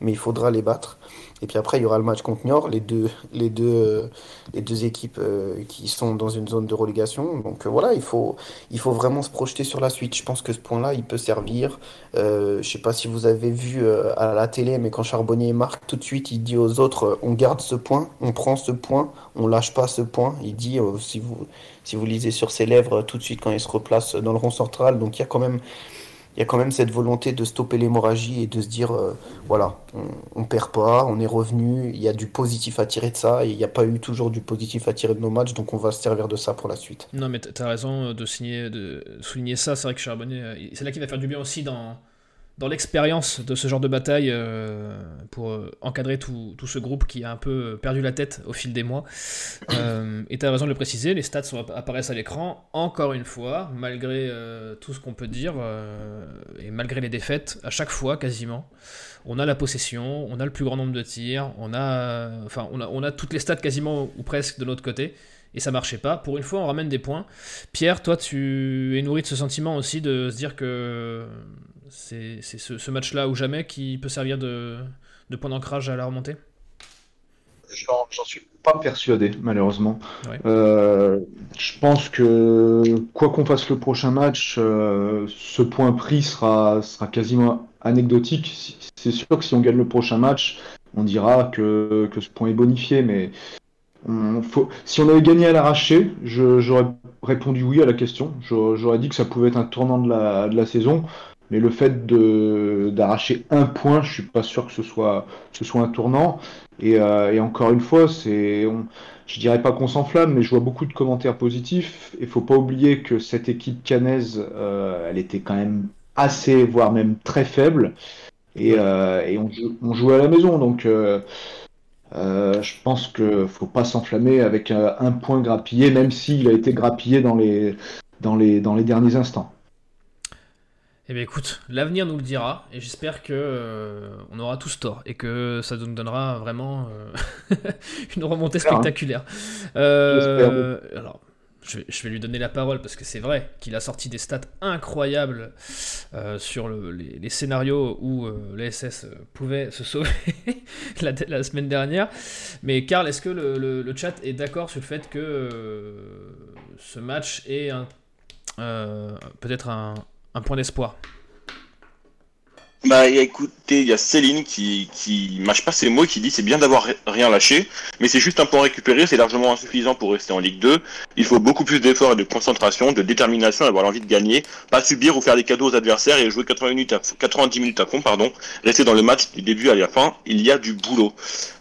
mais il faudra les battre. Et puis après, il y aura le match contre Niort, les deux, les deux, euh, les deux équipes euh, qui sont dans une zone de relégation. Donc euh, voilà, il faut, il faut vraiment se projeter sur la suite. Je pense que ce point-là, il peut servir. je ne sais pas si vous avez vu à la télé, mais quand Charbonnier marque tout de suite, il dit aux autres on garde ce point, on prend ce point, on lâche pas ce point. Il dit si vous, si vous lisez sur ses lèvres tout de suite quand il se replace dans le rond central. Donc il y a quand même il y a quand même cette volonté de stopper l'hémorragie et de se dire euh, voilà, on, ne perd pas, on est revenu, il y a du positif à tirer de ça et il n'y a pas eu toujours du positif à tirer de nos matchs, donc on va se servir de ça pour la suite. Non, mais tu as raison de, signer, souligner ça. C'est vrai que Charbonnet, euh, c'est là qu'il va faire du bien aussi dans, dans l'expérience de ce genre de bataille euh, pour euh, encadrer tout, tout, ce groupe qui a un peu perdu la tête au fil des mois. Euh, et tu as raison de le préciser, les stats apparaissent à l'écran, encore une fois, malgré tout ce qu'on peut dire, et malgré les défaites, à chaque fois quasiment, on a la possession, on a le plus grand nombre de tirs, on a, enfin, on a, on a toutes les stats quasiment ou presque de l'autre côté et ça marchait pas. Pour une fois, on ramène des points. Pierre, toi, tu es nourri de ce sentiment aussi de se dire que c'est ce, match-là ou jamais qui peut servir de, point d'ancrage à la remontée? J'en suis pas persuadé, malheureusement. Euh, je pense que quoi qu'on fasse le prochain match, euh, ce point pris sera, sera quasiment anecdotique. C'est sûr que si on gagne le prochain match, on dira que, que ce point est bonifié, mais si on avait gagné à l'arraché, j'aurais répondu oui à la question. J'aurais dit que ça pouvait être un tournant de la, de la saison. Mais le fait d'arracher un point, je suis pas sûr que ce soit, ce soit un tournant. Et, euh, et encore une fois, c'est, je dirais pas qu'on s'enflamme, mais je vois beaucoup de commentaires positifs. Il faut pas oublier que cette équipe canaise, euh, elle était quand même assez, voire même très faible. Et, euh, et on, on, jouait à la maison, donc euh, je pense que faut pas s'enflammer avec un, un point grappillé, même s'il a été grappillé dans les, dans les, dans les derniers instants. Eh bien écoute, l'avenir nous le dira et j'espère que euh, on aura tous tort et que ça nous donnera vraiment euh, <laughs> une remontée spectaculaire. Euh, alors, je vais, lui donner la parole parce que c'est vrai qu'il a sorti des stats incroyables sur les, scénarios où les SS pouvaient se sauver <laughs> la, semaine dernière. Mais Karl, est-ce que le, le, chat est d'accord sur le fait que ce match est peut-être un, un point d'espoir bah écoutez, il y a Céline qui, qui mâche pas ses mots qui dit c'est bien d'avoir rien lâché, mais c'est juste un point récupéré, c'est largement insuffisant pour rester en Ligue 2. Il faut beaucoup plus d'efforts et de concentration, de détermination, avoir l'envie de gagner, pas subir ou faire des cadeaux aux adversaires et jouer 80 minutes à, 90 minutes à fond, pardon, rester dans le match du début à la fin, il y a du boulot.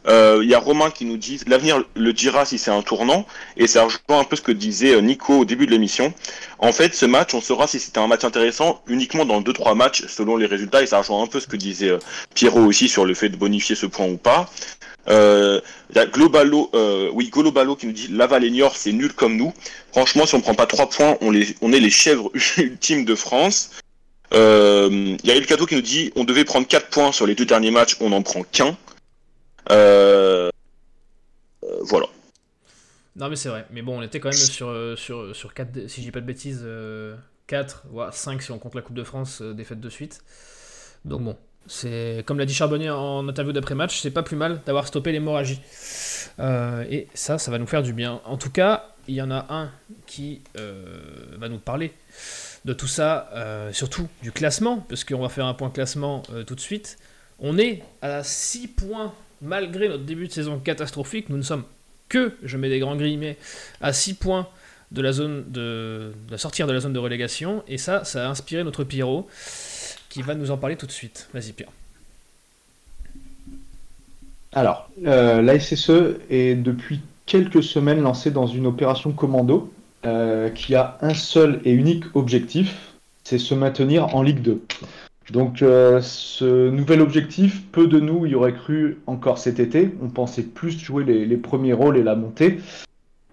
Euh, il y a Romain qui nous dit l'avenir le dira si c'est un tournant, et ça rejoint un peu ce que disait euh, Nico au début de l'émission. En fait, ce match, on saura si c'était un match intéressant uniquement dans 2-3 matchs selon les résultats, et ça rejoint un peu ce que disait euh, Pierrot aussi sur le fait de bonifier ce point ou pas. Euh, y a Globalo, euh, oui, Globalo qui nous dit Laval et c'est nul comme nous. Franchement, si on prend pas 3 points, on, est les chèvres <laughs> ultimes de France. Il y a El Cadeau qui nous dit on devait prendre 4 points sur les deux derniers matchs, on n'en prend qu'un. Voilà. Non, mais c'est vrai. Mais bon, on était quand même sur, sur, sur 4, si je dis pas de bêtises, 4, voire 5 si on compte la Coupe de France, défaite de suite. Donc bon, c'est comme l'a dit Charbonnier en interview d'après-match, c'est pas plus mal d'avoir stoppé l'hémorragie. Euh, et ça, ça va nous faire du bien. En tout cas, il y en a un qui euh, va nous parler de tout ça, euh, surtout du classement, parce qu'on va faire un point classement tout de suite. On est à 6 points malgré notre début de saison catastrophique. Nous ne sommes que, je mets des grands guillemets, à 6 points de la zone de, de sortir de la zone de relégation. Et ça, ça a inspiré notre Pierrot qui va nous en parler tout de suite. Vas-y Pierre. Alors, euh, la SSE est depuis quelques semaines lancée dans une opération commando euh, qui a un seul et unique objectif, c'est se maintenir en Ligue 2. Donc euh, ce nouvel objectif, peu de nous y auraient cru encore cet été. On pensait plus jouer les, premiers rôles et la montée.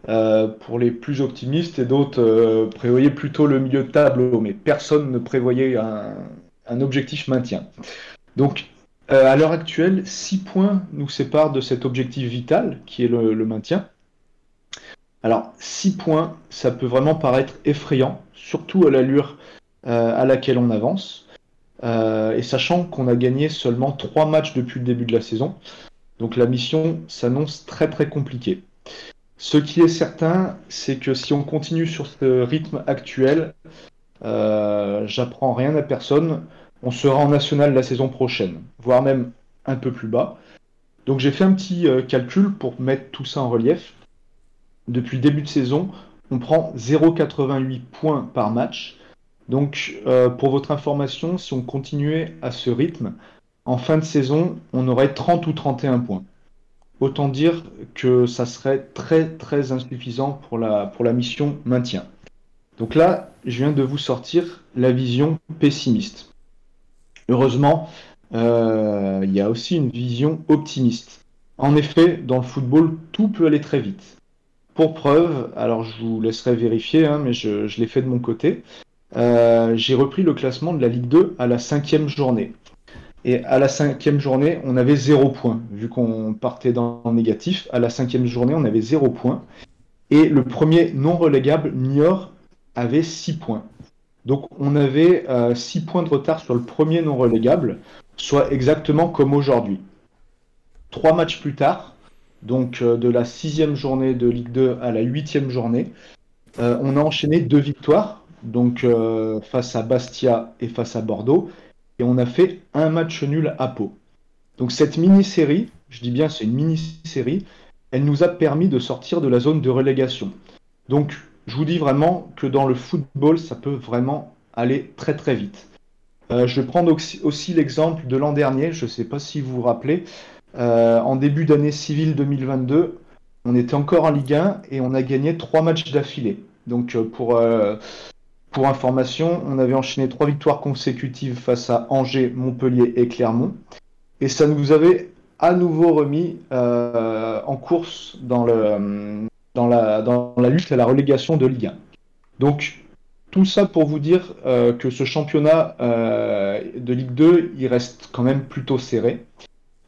pour les plus optimistes et d'autres prévoyaient plutôt le milieu de tableau, mais personne ne prévoyait un, objectif maintien. Donc, euh, à l'heure actuelle, 6 points nous séparent de cet objectif vital qui est le, maintien. Alors, 6 points, ça peut vraiment paraître effrayant, surtout à l'allure euh, à laquelle on avance. Euh, et sachant qu'on a gagné seulement 3 matchs depuis le début de la saison. Donc la mission s'annonce très très compliquée. Ce qui est certain, c'est que si on continue sur ce rythme actuel, euh, j'apprends rien à personne. On sera en national la saison prochaine, voire même un peu plus bas. Donc j'ai fait un petit euh, calcul pour mettre tout ça en relief. Depuis le début de saison, on prend 0,88 points par match. Donc euh, pour votre information, si on continuait à ce rythme, en fin de saison, on aurait 30 ou 31 points. Autant dire que ça serait très très insuffisant pour la, mission maintien. Donc là, je viens de vous sortir la vision pessimiste. Heureusement, euh, il y a aussi une vision optimiste. En effet, dans le football, tout peut aller très vite. Pour preuve, alors je vous laisserai vérifier, hein, mais je l'ai fait de mon côté. Euh, j'ai repris le classement de la Ligue 2 à la cinquième journée. Et à la cinquième journée, on avait zéro point. Vu qu'on partait dans négatif, à la cinquième journée, on avait zéro point. Et le premier non relégable, Niort, avait six points. Donc on avait euh, six points de retard sur le premier non relégable, soit exactement comme aujourd'hui. Trois matchs plus tard, donc euh, de la sixième journée de Ligue 2 à la huitième journée, euh, on a enchaîné deux victoires, donc euh, face à Bastia et face à Bordeaux, et on a fait un match nul à Pau. Donc cette mini-série, je dis bien c'est une mini-série, elle nous a permis de sortir de la zone de relégation. Donc je vous dis vraiment que dans le football, ça peut vraiment aller très très vite. Euh, je vais prendre aussi, l'exemple de l'an dernier, je ne sais pas si vous vous rappelez, euh, en début d'année civile 2022, on était encore en Ligue 1 et on a gagné trois matchs d'affilée. Donc pour, pour information, on avait enchaîné trois victoires consécutives face à Angers, Montpellier et Clermont. Et ça nous avait à nouveau remis euh, en course dans, la lutte à la relégation de Ligue 1. Donc tout ça pour vous dire euh, que ce championnat euh, de Ligue 2, il reste quand même plutôt serré.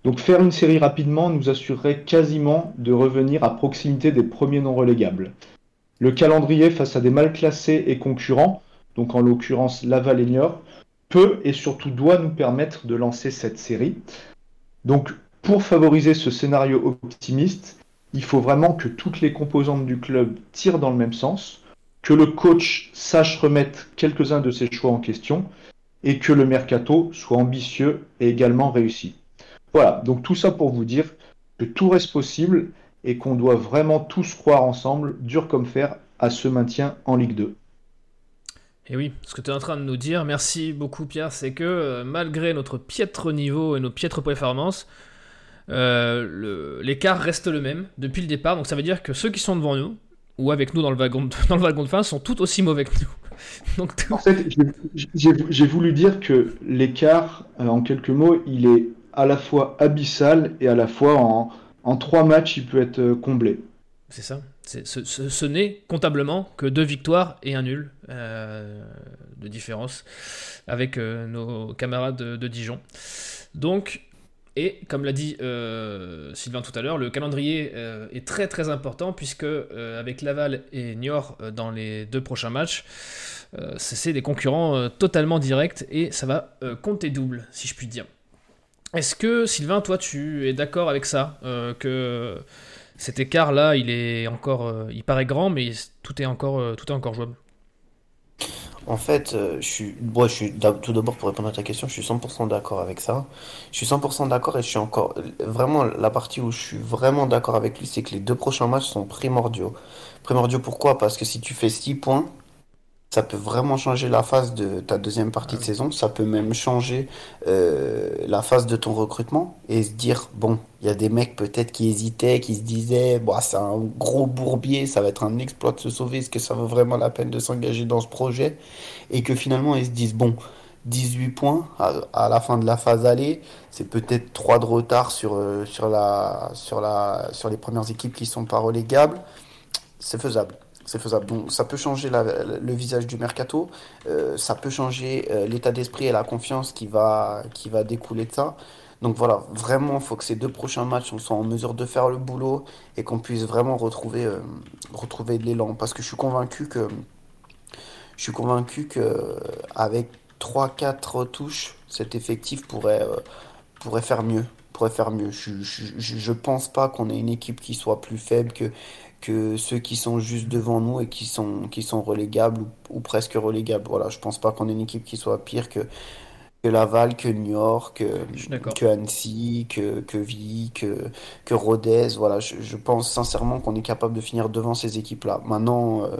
Donc faire une série rapidement nous assurerait quasiment de revenir à proximité des premiers non relégables. Le calendrier face à des mal classés et concurrents, donc en l'occurrence Laval et peut et surtout doit nous permettre de lancer cette série. Donc pour favoriser ce scénario optimiste, il faut vraiment que toutes les composantes du club tirent dans le même sens, que le coach sache remettre quelques-uns de ses choix en question et que le mercato soit ambitieux et également réussi. Voilà, donc tout ça pour vous dire que tout reste possible et qu'on doit vraiment tous croire ensemble, dur comme fer, à ce maintien en Ligue 2. Et oui, ce que tu es en train de nous dire, merci beaucoup Pierre, c'est que euh, malgré notre piètre niveau et nos piètres performances, euh, l'écart reste le même depuis le départ. Donc ça veut dire que ceux qui sont devant nous, ou avec nous dans le wagon de, <laughs> dans le wagon de fin, sont tout aussi mauvais que nous. <laughs> Donc tout- En fait, j'ai voulu dire que l'écart, euh, en quelques mots, il est à la fois abyssal et à la fois en, en trois matchs, il peut être euh, comblé. c'est ça. Ce, n'est comptablement que deux victoires et un nul euh, de différence avec euh, nos camarades de, Dijon. Donc, et comme l'a dit Sylvain tout à l'heure, le calendrier est très très important puisque avec Laval et Niort dans les deux prochains matchs, c'est des concurrents totalement directs et ça va compter double, si je puis dire. Est-ce que Sylvain, toi, tu es d'accord avec ça euh, que cet écart-là, il est encore, euh, il paraît grand, mais tout est encore, euh, tout encore jouable? En fait, je suis, moi, je suis tout d'abord pour répondre à ta question, je suis 100% d'accord avec ça. Je suis 100% d'accord et je suis encore vraiment la partie où je suis vraiment d'accord avec lui, c'est que les deux prochains matchs sont primordiaux. Primordiaux pourquoi? Parce que si tu fais 6 points, ça peut vraiment changer la phase de ta deuxième partie de saison. Ça peut même changer euh, la phase de ton recrutement et se dire, bon, il y a des mecs peut-être qui hésitaient, qui se disaient, bon, c'est un gros bourbier, ça va être un exploit de se sauver, est-ce que ça vaut vraiment la peine de s'engager dans ce projet? Et que finalement ils se disent, bon, 18 points à, à la fin de la phase aller, c'est peut-être 3 de retard sur, euh, sur la, sur la, sur les premières équipes qui sont pas relégables. C'est faisable. C'est faisable. Donc ça peut changer le visage du mercato, euh, ça peut changer euh, l'état d'esprit et la confiance qui va, qui va découler de ça. Donc voilà, vraiment, il faut que ces deux prochains matchs, on soit en mesure de faire le boulot et qu'on puisse vraiment retrouver, euh, retrouver de l'élan. Parce que je suis convaincu que, je suis convaincu que avec 3-4 touches, cet effectif pourrait, pourrait faire mieux. Pourrait faire mieux. Je, je, je je pense pas qu'on ait une équipe qui soit plus faible que, que ceux qui sont juste devant nous et qui sont, qui sont relégables ou, ou presque relégables. Voilà, je pense pas qu'on ait une équipe qui soit pire que, que Laval, que Niort, que, que Annecy, que, que Ville, que, que Rodez. Voilà, je, je pense sincèrement qu'on est capable de finir devant ces équipes-là. Maintenant, euh,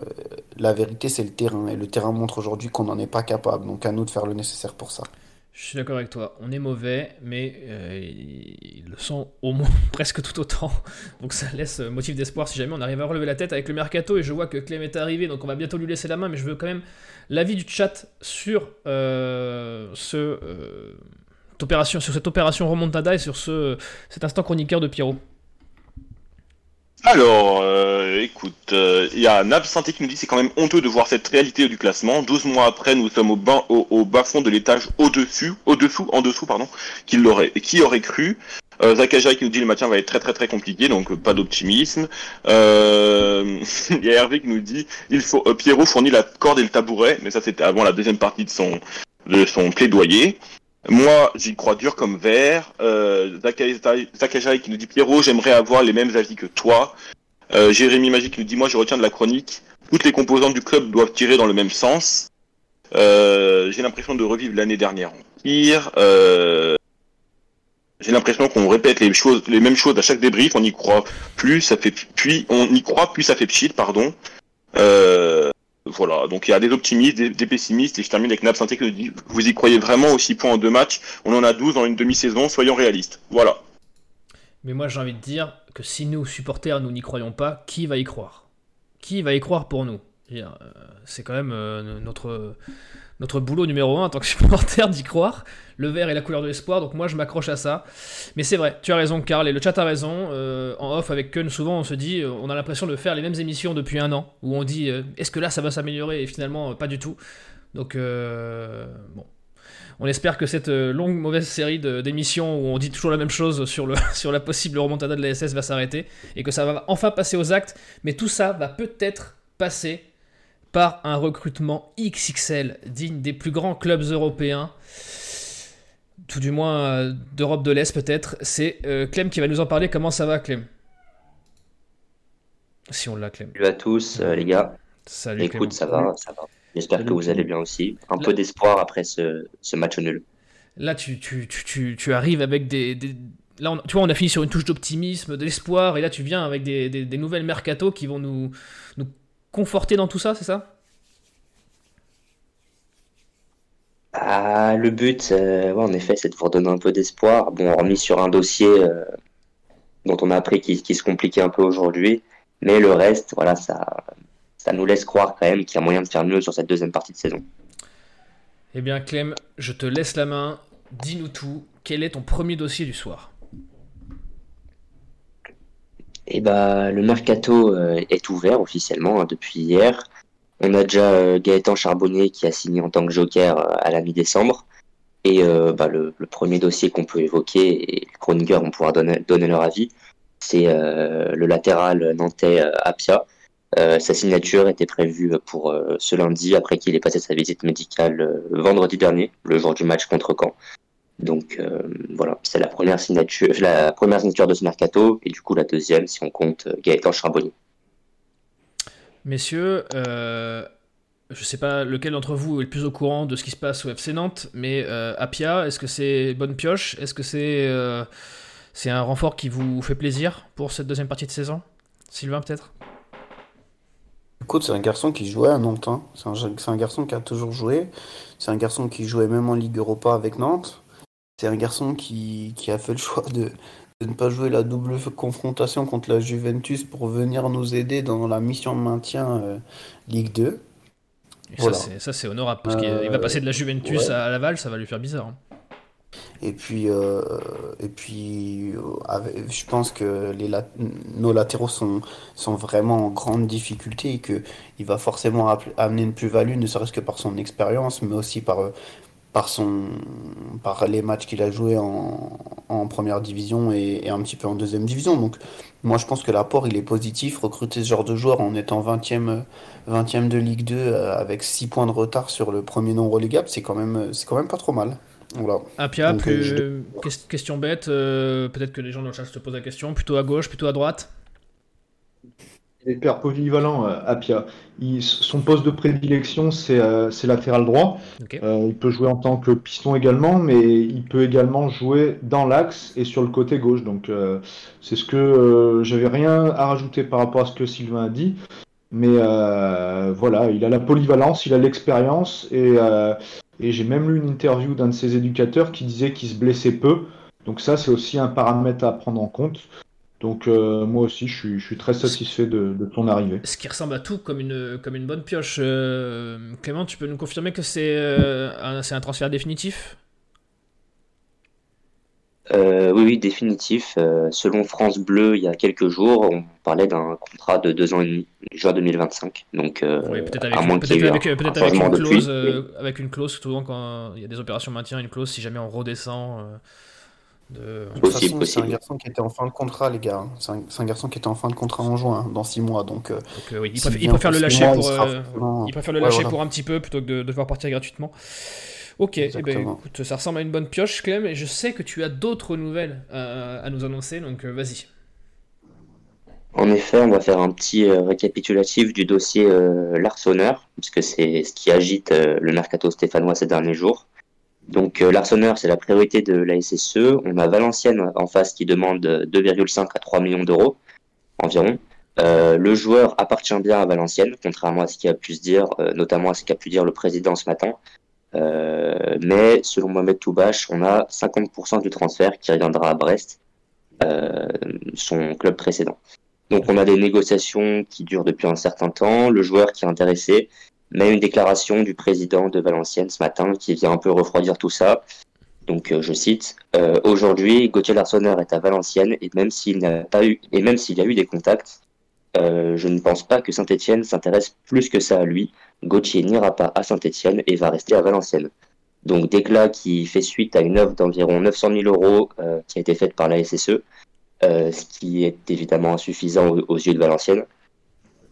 la vérité, c'est le terrain. Et le terrain montre aujourd'hui qu'on n'en est pas capable. Donc à nous de faire le nécessaire pour ça. Je suis d'accord avec toi. On est mauvais, mais euh, ils le sont au moins <laughs> presque tout autant. Donc ça laisse euh, motif d'espoir si jamais on arrive à relever la tête avec le mercato. Et je vois que Clem est arrivé, donc on va bientôt lui laisser la main. Mais je veux quand même l'avis du chat sur euh, opération, sur cette opération remontada et sur ce, cet instant chroniqueur de Pierrot. Alors, euh, écoute, euh, il y a Nab Santé qui nous dit c'est quand même honteux de voir cette réalité du classement. 12 mois après, nous sommes au bas, au, bas fond de l'étage au-dessus, au-dessous, en dessous, pardon, qui l'aurait, qui aurait cru. Euh, qui nous dit le maintien va être très très très compliqué, donc pas d'optimisme. Euh, il y a Hervé qui nous dit il faut euh, Pierrot fournit la corde et le tabouret, mais ça c'était avant la deuxième partie de son de son plaidoyer. Moi, j'y crois dur comme verre. Euh, Zakajaï qui nous dit Pierrot, j'aimerais avoir les mêmes avis que toi. Euh, Jérémy Magique qui nous dit Moi, je retiens de la chronique. Toutes les composantes du club doivent tirer dans le même sens. Euh, j'ai l'impression de revivre l'année dernière en pire. Euh, j'ai l'impression qu'on répète les choses, les mêmes choses à chaque débrief. On y croit plus, ça fait puis on y croit plus, ça fait pchit, pardon. Euh, voilà, donc il y a des optimistes, des, pessimistes, et je termine avec Nab Santé qui dit Vous y croyez vraiment aussi 6 points en deux matchs? On en a 12 en une demi-saison, soyons réalistes. Voilà. Mais moi j'ai envie de dire que si nous, supporters, nous n'y croyons pas, qui va y croire? Qui va y croire pour nous? Euh, C'est quand même euh, notre, notre boulot numéro un en tant que <laughs> supporter d'y croire. Le vert est la couleur de l'espoir, donc moi je m'accroche à ça. Mais c'est vrai, tu as raison, Karl, et le chat a raison. Euh, en off avec Kun, souvent on se dit, euh, on a l'impression de faire les mêmes émissions depuis un an, où on dit, euh, est-ce que là ça va s'améliorer? Et finalement, pas du tout. Donc, bon. On espère que cette longue mauvaise série d'émissions où on dit toujours la même chose sur, le, <laughs> sur la possible remontada de la SS va s'arrêter et que ça va enfin passer aux actes. Mais tout ça va peut-être passer par un recrutement XXL digne des plus grands clubs européens, tout du moins euh, d'Europe de l'Est peut-être. C'est euh, Clem qui va nous en parler. Comment ça va Clem? Si on l'a Clem. Salut à tous euh, les gars. Salut Écoute, ça va, ça va. J'espère que vous allez bien aussi. Un peu d'espoir après ce, match nul. Là, tu, tu, tu, tu arrives avec des, Là, tu vois, on a fini sur une touche d'optimisme, d'espoir, et là, tu viens avec des, des, nouvelles mercato qui vont nous, nous conforté dans tout ça, c'est ça? Ah, Le but, euh, en effet, c'est de vous redonner un peu d'espoir. Bon, remis sur un dossier euh, dont on a appris qu'il se compliquait un peu aujourd'hui. Mais le reste, voilà, ça, ça nous laisse croire quand même qu'il y a moyen de faire mieux sur cette deuxième partie de saison. Eh bien, Clem, je te laisse la main. Dis-nous tout. Quel est ton premier dossier du soir? Et eh bah, le mercato euh, est ouvert officiellement hein, depuis hier. On a déjà euh, Gaëtan Charbonnier qui a signé en tant que joker euh, à la mi-décembre. Et bah, le, premier dossier qu'on peut évoquer, et les chroniqueurs vont pouvoir donner, donner leur avis, c'est le latéral nantais Apia. sa signature était prévue pour ce lundi après qu'il ait passé sa visite médicale vendredi dernier, le jour du match contre Caen. Donc euh, voilà, c'est la première signature, la première signature de ce mercato et du coup la deuxième si on compte euh, Gaëtan Charbonnier. Messieurs, euh, je ne sais pas lequel d'entre vous est le plus au courant de ce qui se passe au FC Nantes, mais Apia, est-ce que c'est bonne pioche? Est-ce que c'est c'est un renfort qui vous fait plaisir pour cette deuxième partie de saison? Sylvain peut-être? Écoute, c'est un garçon qui jouait à Nantes. Hein. C'est un, un, garçon qui a toujours joué. C'est un garçon qui jouait même en Ligue Europa avec Nantes. C'est un garçon qui, a fait le choix de, ne pas jouer la double confrontation contre la Juventus pour venir nous aider dans la mission de maintien euh, Ligue 2. Ça, c'est honorable, parce qu'il va passer de la Juventus à Laval, ça va lui faire bizarre. Hein. Et puis, euh, et puis euh, je pense que les nos latéraux sont, sont vraiment en grande difficulté et qu'il va forcément amener une plus-value, ne serait-ce que par son expérience, mais aussi par, par, son, par les matchs qu'il a joué en, en première division et, un petit peu en deuxième division. Donc moi je pense que l'apport il est positif. Recruter ce genre de joueur en étant 20e, 20e de Ligue 2 euh, avec 6 points de retard sur le premier non relégable, c'est quand, même, quand même pas trop mal. Voilà. Ah, Pia, plus, euh, question bête, euh, peut-être que les gens dans le chat se posent la question, plutôt à gauche, plutôt à droite? Hyper polyvalent, euh, Apia. son poste de prédilection, c'est euh, latéral droit. Euh, il peut jouer en tant que piston également, mais il peut également jouer dans l'axe et sur le côté gauche. Donc, c'est ce que j'avais rien à rajouter par rapport à ce que Sylvain a dit. Mais voilà, il a la polyvalence, il a l'expérience et Et j'ai même lu une interview d'un de ses éducateurs qui disait qu'il se blessait peu. Donc ça, c'est aussi un paramètre à prendre en compte. Donc euh, moi aussi, je suis, très satisfait de, ton arrivée. Ce qui ressemble à tout comme une, comme une bonne pioche. Euh, Clément, tu peux nous confirmer que c'est euh, un, un, transfert définitif? Oui, oui, définitif. selon France Bleu, il y a quelques jours, on parlait d'un contrat de deux ans et demi, juin 2025. Donc, oui, peut-être avec, une clause, avec une clause, souvent quand il y a des opérations maintien, une clause si jamais on redescend. De... c'est un garçon qui était en fin de contrat, les gars. C'est un, garçon qui était en fin de contrat en juin, dans 6 mois. Donc, euh, euh, oui, il, préfère, le lâcher, pour, euh, il préfère le lâcher pour un petit peu plutôt que de, devoir partir gratuitement. Ok, eh ben, écoute, ça ressemble à une bonne pioche, Clem, et je sais que tu as d'autres nouvelles à nous annoncer, donc vas-y. En effet, on va faire un petit récapitulatif du dossier Larsonneur, puisque c'est ce qui agite le mercato stéphanois ces derniers jours. Donc euh, l'Arseneur, c'est la priorité de la SSE. On a Valenciennes en face qui demande 2,5 à 3 millions d'euros environ. Euh, le joueur appartient bien à Valenciennes, contrairement à ce qu'il a pu se dire, euh, notamment à ce qu'a pu dire le président ce matin. Euh, mais selon Mohamed Toubache, on a 50% du transfert qui reviendra à Brest, euh, son club précédent. Donc on a des négociations qui durent depuis un certain temps. Le joueur qui est intéressé, mais une déclaration du président de Valenciennes ce matin qui vient un peu refroidir tout ça. Donc, euh, je cite euh, Aujourd'hui, Gauthier Larsonneur est à Valenciennes et même s'il n'a pas eu et même s'il a eu des contacts, euh, je ne pense pas que Saint-Etienne s'intéresse plus que ça à lui. Gauthier n'ira pas à Saint-Etienne et va rester à Valenciennes. Donc, déclat qui fait suite à une offre d'environ 900 000 euros qui a été faite par la SSE, ce qui est évidemment insuffisant aux yeux de Valenciennes.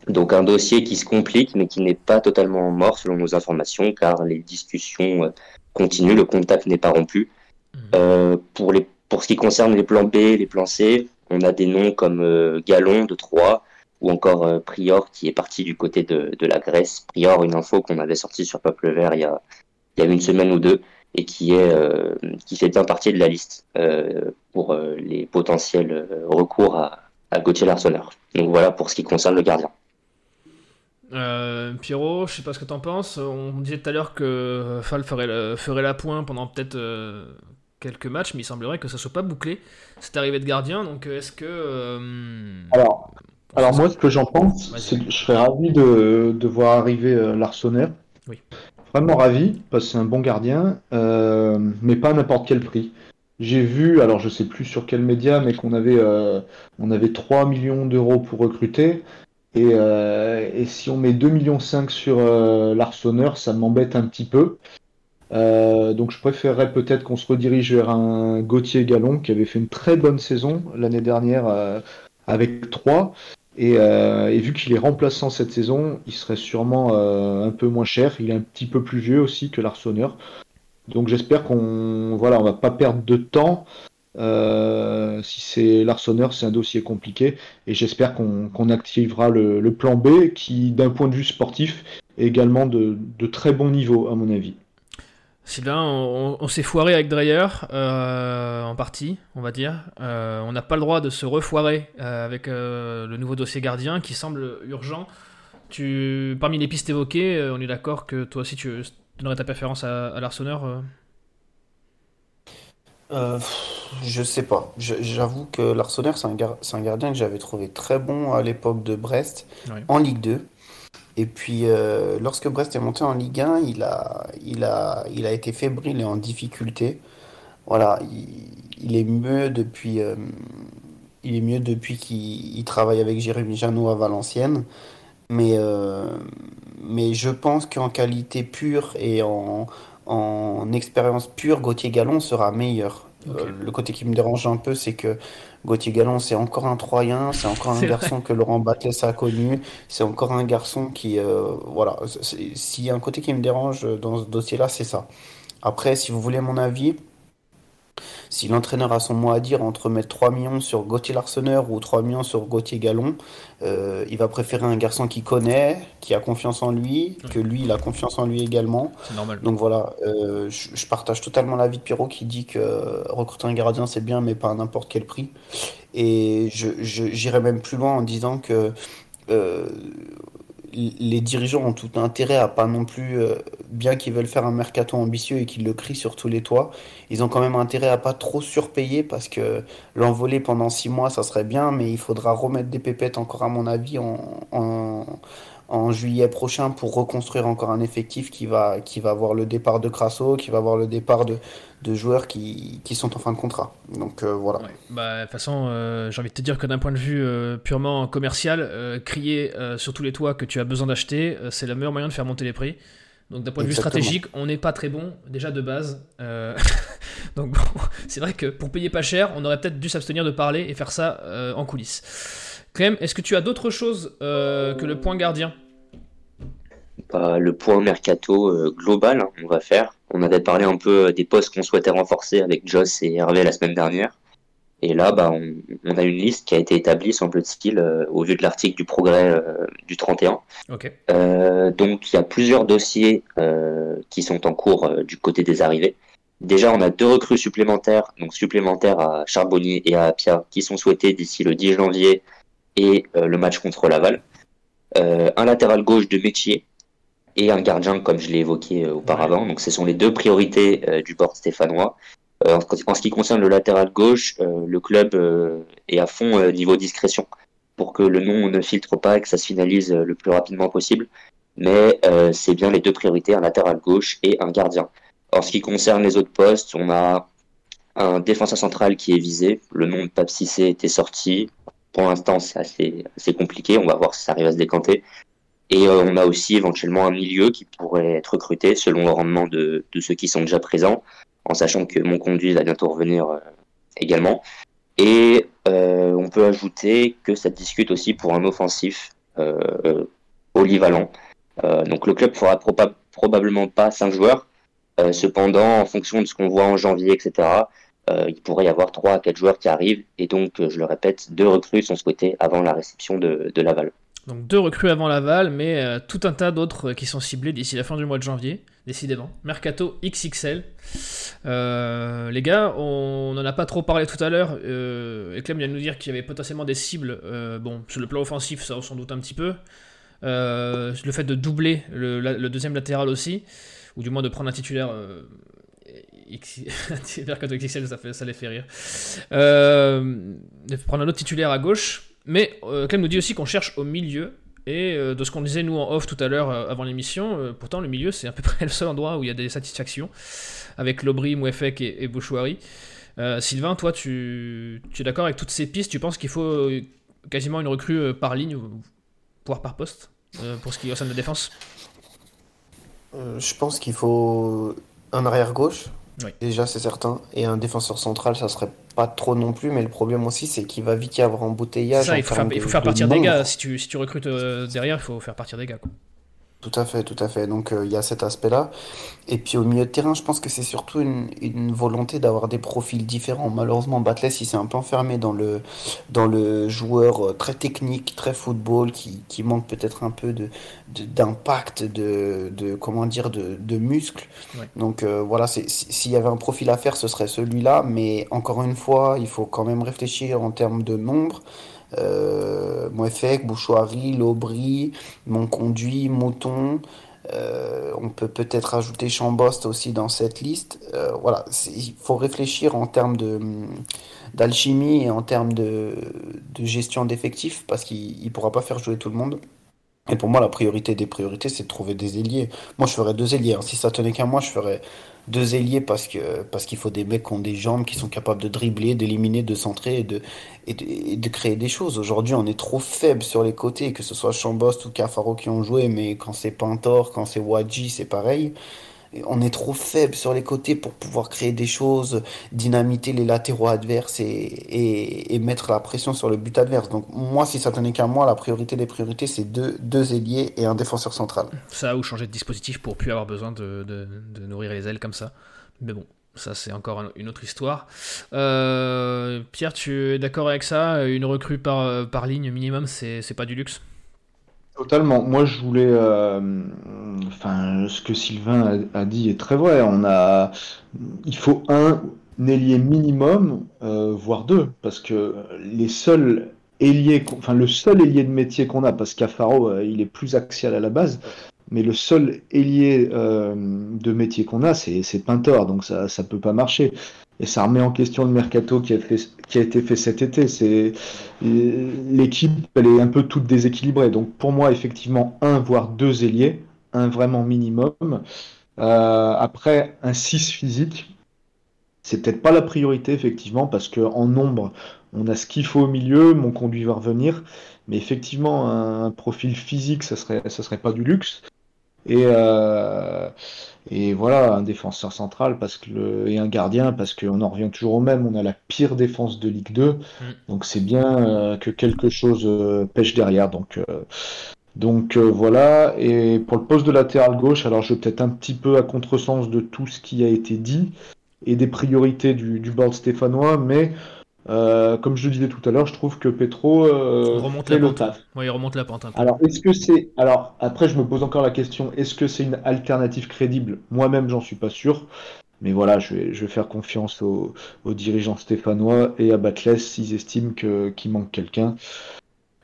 Donc un dossier qui se complique, mais qui n'est pas totalement mort selon nos informations, car les discussions euh, continuent, le contact n'est pas rompu. Mmh. Euh, pour, les, pour ce qui concerne les plans B, les plans C, on a des noms comme euh, Galon de Troyes, ou encore Prior qui est parti du côté de, de, la Grèce. Prior, une info qu'on avait sortie sur Peuple Vert il y a, il y a une semaine ou deux, et qui, est, qui fait bien partie de la liste pour les potentiels recours à, à Gauthier Larsonneur. Donc voilà pour ce qui concerne le gardien. Euh, Pierrot, je sais pas ce que t'en penses. On disait tout à l'heure que Fall ferait, la, ferait la pointe pendant peut-être euh, quelques matchs, mais il semblerait que ça soit pas bouclé. C'est arrivé de gardien, donc est-ce que. Euh, alors, alors moi, ce que j'en pense, c'est que je serais ravi de, de voir arriver l'Arseneur. Oui. Vraiment ravi, parce que c'est un bon gardien, mais pas à n'importe quel prix. J'ai vu, alors je sais plus sur quel média, mais qu'on avait, on avait 3 millions d'euros pour recruter. Euh, et, si on met 2,5 millions sur euh, ça m'embête un petit peu. Euh, donc je préférerais peut-être qu'on se redirige vers un Gauthier Gallon qui avait fait une très bonne saison l'année dernière avec 3. Et, vu qu'il est remplaçant cette saison, il serait sûrement un peu moins cher. Il est un petit peu plus vieux aussi que l'Arseneur. Donc j'espère qu'on voilà, va pas perdre de temps. Euh, si c'est l'Arseneur, c'est un dossier compliqué et j'espère qu'on activera le, plan B qui, d'un point de vue sportif, est également de, très bon niveau, à mon avis. Sylvain, on, s'est foiré avec Dreyer, euh, en partie, on va dire. Euh, on n'a pas le droit de se refoirer avec le nouveau dossier gardien qui semble urgent. Tu, parmi les pistes évoquées, on est d'accord que toi aussi tu donnerais ta préférence à, à l'Arseneur euh, je sais pas. J'avoue que l'Arseneur, c'est un, gardien que j'avais trouvé très bon à l'époque de Brest en Ligue 2. Et puis, euh, lorsque Brest est monté en Ligue 1, il a, il a, il a été fébrile et en difficulté. Voilà, il, est mieux depuis, euh, il est mieux depuis qu'il travaille avec Jérémy Janot à Valenciennes. Mais, mais je pense qu'en qualité pure et en, en expérience pure, Gauthier Gallon sera meilleur. Euh, le côté qui me dérange un peu, c'est que Gauthier Gallon, c'est encore un Troyen, c'est encore un garçon que Laurent Batles a connu, c'est encore un garçon qui. Euh, voilà, s'il y a un côté qui me dérange dans ce dossier-là, c'est ça. Après, si vous voulez mon avis, si l'entraîneur a son mot à dire entre mettre 3 millions sur Gauthier Larsonneur ou 3 millions sur Gauthier Gallon, euh, il va préférer un garçon qui connaît, qui a confiance en lui, que lui, il a confiance en lui également. C'est normal. Donc voilà, euh, je, partage totalement l'avis de Pierrot qui dit que recruter un gardien, c'est bien, mais pas à n'importe quel prix. Et j'irai même plus loin en disant que euh, les dirigeants ont tout intérêt à pas non plus, euh, bien qu'ils veulent faire un mercato ambitieux et qu'ils le crient sur tous les toits, ils ont quand même intérêt à pas trop surpayer parce que l'envoler pendant six mois, ça serait bien, mais il faudra remettre des pépettes encore à mon avis en, en, en juillet prochain pour reconstruire encore un effectif qui va, qui va avoir le départ de Crasso, qui va avoir le départ de, de joueurs qui, qui sont en fin de contrat. Donc euh, voilà. Ouais. Bah, de toute façon, euh, j'ai envie de te dire que d'un point de vue euh, purement commercial, crier sur tous les toits que tu as besoin d'acheter, c'est le meilleur moyen de faire monter les prix. Donc d'un point de vue stratégique, on n'est pas très bon déjà de base. Euh, <laughs> Donc bon, c'est vrai que pour payer pas cher, on aurait peut-être dû s'abstenir de parler et faire ça euh, en coulisses. Clem, est-ce que tu as d'autres choses euh, que le point gardien? Bah, le point mercato euh, global, hein, on va faire. On avait parlé un peu euh, des postes qu'on souhaitait renforcer avec Joss et Hervé la semaine dernière. Et là, bah, on, on a une liste qui a été établie, semble-t-il, euh, au vu de l'article du Progrès euh, du 31. Ok. Euh, donc, il y a plusieurs dossiers qui sont en cours du côté des arrivées. Déjà, on a deux recrues supplémentaires, donc supplémentaires à Charbonnier et à Apia, qui sont souhaitées d'ici le 10 janvier et euh, le match contre Laval. Euh, un latéral gauche de métier et un gardien, comme je l'ai évoqué euh, auparavant. Donc, ce sont les deux priorités du board stéphanois. Euh, en, en ce qui concerne le latéral gauche, euh, le club euh, est à fond euh, niveau discrétion pour que le nom ne filtre pas et que ça se finalise le plus rapidement possible. Mais euh, c'est bien les deux priorités, un latéral gauche et un gardien. En ce qui concerne les autres postes, on a un défenseur central qui est visé. Le nom de Pape Cissé était sorti. Pour l'instant, c'est assez, compliqué. On va voir si ça arrive à se décanter. Et euh, on a aussi éventuellement un milieu qui pourrait être recruté selon le rendement de, ceux qui sont déjà présents, en sachant que mon conduit va bientôt revenir euh, également. Et euh, on peut ajouter que ça discute aussi pour un offensif polyvalent. Donc le club fera proba- probablement pas cinq joueurs. Cependant, en fonction de ce qu'on voit en janvier, etc., euh, il pourrait y avoir trois à quatre joueurs qui arrivent. Et donc, euh, je le répète, deux recrues sont souhaitées avant la réception de, de Laval. Donc deux recrues avant Laval, mais euh, tout un tas d'autres qui sont ciblés d'ici la fin du mois de janvier, décidément. Mercato XXL. Les gars, on n'en a pas trop parlé tout à l'heure. Et Clem vient de nous dire qu'il y avait potentiellement des cibles. bon, sur le plan offensif, ça on s'en doute un petit peu. Le fait de doubler le deuxième latéral aussi, ou du moins de prendre un titulaire. Mercato <laughs> XXL, ça, fait, ça les fait rire. Euh, de prendre un autre titulaire à gauche. Mais euh, Clem nous dit aussi qu'on cherche au milieu. Et euh, de ce qu'on disait nous en off tout à l'heure euh, avant l'émission, pourtant le milieu c'est à peu près <laughs> le seul endroit où il y a des satisfactions avec Lobry, Mouefek et, et Bouchouari. Sylvain, toi tu, es d'accord avec toutes ces pistes? Tu penses qu'il faut quasiment une recrue par ligne, voire par poste, pour ce qui concerne la défense? Je pense qu'il faut un arrière gauche, Oui. déjà c'est certain, et un défenseur central, ça serait pas trop non plus, mais le problème aussi c'est qu'il va vite y avoir embouteillage. Ça, il faut faire, il faut faire de partir des gars. Si tu, si tu recrutes euh, derrière, il faut faire partir des gars. Quoi. Tout à fait, tout à fait. Donc euh, il y a cet aspect-là. Et puis au milieu de terrain, je pense que c'est surtout une, une volonté d'avoir des profils différents. Malheureusement, Batless, il s'est un peu enfermé dans le, dans le joueur euh, très technique, très football, qui, qui manque peut-être un peu de, de- d'impact, de, de, comment dire, de, de muscle. Ouais. Donc euh, voilà, s'il y avait un profil à faire, ce serait celui-là. Mais encore une fois, il faut quand même réfléchir en termes de nombre. Euh, Mouefek, Bouchouari, Lobry, Mon Conduit, Mouton. Euh, on peut peut-être ajouter Chambost aussi dans cette liste. Euh, voilà, il faut réfléchir en termes d'alchimie et en termes de, de gestion d'effectifs parce qu'il ne pourra pas faire jouer tout le monde. Et pour moi, la priorité des priorités, c'est de trouver des ailiers. Moi, je ferais deux ailiers. hein. Si ça tenait qu'à moi, je ferais deux ailiers parce que parce qu'il faut des mecs qui ont des jambes, qui sont capables de dribbler, d'éliminer, de centrer et de, et de, créer des choses. Aujourd'hui, on est trop faible sur les côtés, que ce soit Chambost ou Cafaro qui ont joué, mais quand c'est Pintor, quand c'est Wadji, c'est pareil. On est trop faible sur les côtés pour pouvoir créer des choses, dynamiter les latéraux adverses et, et, et mettre la pression sur le but adverse. Donc moi, si ça tenait qu'à moi, la priorité des priorités, c'est deux, ailiers et un défenseur central. Ça ou changer de dispositif pour plus avoir besoin de, nourrir les ailes comme ça. Mais bon, ça c'est encore un- une autre histoire. Euh, Pierre, tu es d'accord avec ça? Une recrue par, ligne minimum, c'est pas du luxe? Totalement. Moi, je voulais. euh, enfin, ce que Sylvain a, dit est très vrai. On a. Il faut un ailier minimum, euh, voire deux, parce que les seuls ailier, enfin le seul ailier de métier qu'on a, parce qu'Afaro, euh, il est plus axial à la base, mais le seul ailier euh, de métier qu'on a, c'est Pintor, donc ça ne peut pas marcher. Et ça remet en question le mercato qui a, été fait cet été. L'équipe, elle est un peu toute déséquilibrée. Donc pour moi, effectivement, un voire deux ailiers, un vraiment minimum. Euh, après, un 6 physique, c'est peut-être pas la priorité, effectivement, parce qu'en nombre, on a ce qu'il faut au milieu, mon conduit va revenir. Mais effectivement, un profil physique, ça serait, ça serait pas du luxe. Et, euh, et voilà, un défenseur central parce que le, et un gardien parce qu'on en revient toujours au même. On a la pire défense de Ligue 2. Mm. Donc c'est bien euh, que quelque chose euh, pêche derrière. Donc, donc voilà. Et pour le poste de latéral gauche, alors je vais peut-être un petit peu à contresens de tout ce qui a été dit et des priorités du, du board stéphanois, mais euh, comme je le disais tout à l'heure, je trouve que Petro euh, remonte la pente. il remonte la pente un peu. Alors, est-ce que c'est. Alors, après, je me pose encore la question est-ce que c'est une alternative crédible? Moi-même, j'en suis pas sûr. Mais voilà, je vais, je vais faire confiance aux, dirigeants stéphanois et à Batles s'ils estiment qu'il manque quelqu'un.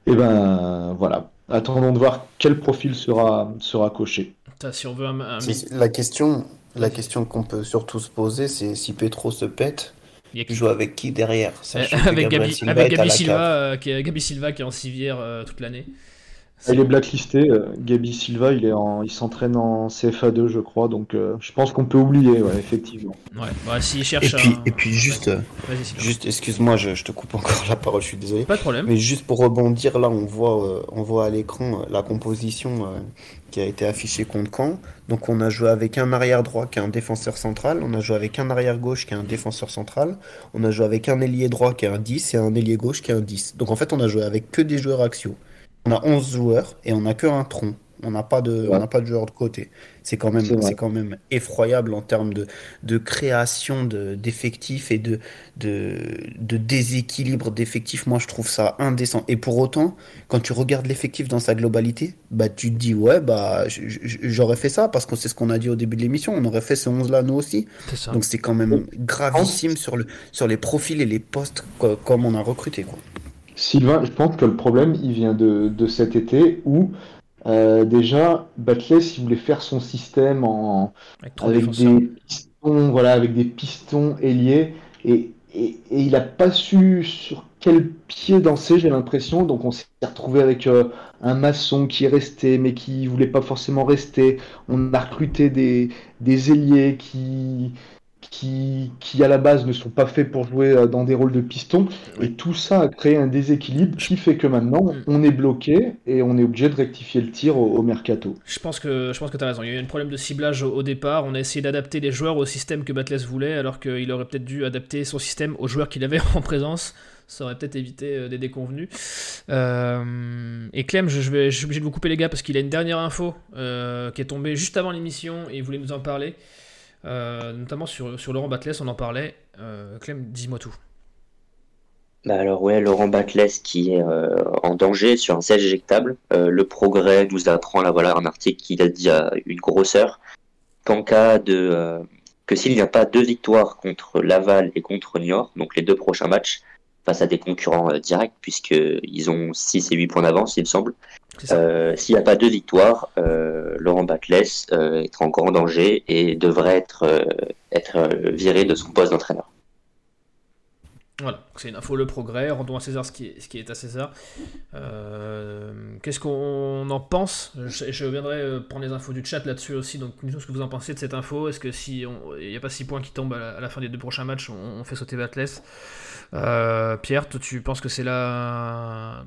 Et eh ben voilà. Attendons de voir quel profil sera, sera coché. Si on veut La question, la question qu'on peut surtout se poser, c'est si Petro se pète il joue avec qui derrière <laughs> Avec Gabi Silva, avec Gabi Silva, euh, qui est, Gabi Silva qui est en civière euh, toute l'année. Il est blacklisté. Gabi Silva, il est en, il s'entraîne en CFA2, je crois. Donc, je pense qu'on peut oublier, ouais, effectivement. Ouais. Bah, s'il cherche. Et puis, et puis juste, juste, excuse-moi, je, je, te coupe <laughs> encore la parole. Je suis désolé. Pas de problème. Mais juste pour rebondir, là, on voit, on voit à l'écran la composition qui a été affichée contre Caen. Donc on a joué avec un arrière droit qui est un défenseur central, on a joué avec un arrière gauche qui est un défenseur central, on a joué avec un ailier droit qui est un 10 et un ailier gauche qui est un 10. Donc en fait on a joué avec que des joueurs axiaux. On a 11 joueurs et on a que un tronc. On n'a pas de, on n'a pas de joueur de côté. C'est quand même, c'est quand même effroyable en termes de, de création d'effectifs et de, de, de déséquilibre d'effectifs. Moi, je trouve ça indécent. Et pour autant, quand tu regardes l'effectif dans sa globalité, bah, tu te dis, ouais, bah, j'aurais fait ça parce que c'est ce qu'on a dit au début de l'émission. On aurait fait ce 11 là, nous aussi. Donc, c'est quand même gravissime sur, le, sur les profils et les postes comme on a recruté, quoi. Sylvain, je pense que le problème, il vient de, de cet été où euh, déjà, Batless, il voulait faire son système en, avec, des pistons, voilà, avec des pistons ailiers, et, et, il n'a pas su sur quel pied danser, j'ai l'impression. Donc on s'est retrouvé avec euh, un maçon qui est resté, mais qui voulait pas forcément rester. On a recruté des, des ailiers qui, qui, qui à la base ne sont pas faits pour jouer euh, dans des rôles de piston. Et tout ça a créé un déséquilibre qui fait que maintenant mm. on est bloqué et on est obligé de rectifier le tir au, mercato. Je pense que, je pense que tu as raison. Il y a eu un problème de ciblage au, départ. On a essayé d'adapter les joueurs au système que Batless voulait, alors qu'il aurait peut-être dû adapter son système aux joueurs qu'il avait <laughs> en présence. Ça aurait peut-être évité euh, des déconvenus. Euh, et Clem, je, vais, je suis obligé de vous couper les gars parce qu'il a une dernière info qui est tombée juste avant l'émission et il voulait nous en parler. Euh, notamment sur, Laurent Batles, on en parlait. Euh, Clem, dis-moi tout. Bah alors ouais, Laurent Batles qui est euh, en danger sur un siège éjectable. le Progrès nous apprend là voilà un article qui a dit à une grosseur qu'en cas de que s'il n'y a pas deux victoires contre Laval et contre Niort, donc les deux prochains matchs face à des concurrents directs puisqu'ils ont 6 et 8 points d'avance il me semble, euh, s'il n'y a pas deux victoires, euh, Laurent Batles euh, est en grand danger et devrait être, être viré de son poste d'entraîneur. Voilà, c'est une info, le progrès. Rendons à César ce qui est, ce qui est à César. Qu'est-ce qu'on en pense? Je, viendrai prendre les infos du chat là-dessus aussi. Donc, dites-nous ce que vous en pensez de cette info. Est-ce que si il n'y a pas six points qui tombent à la, fin des deux prochains matchs, on, fait sauter Batles Pierre, toi, tu penses que c'est là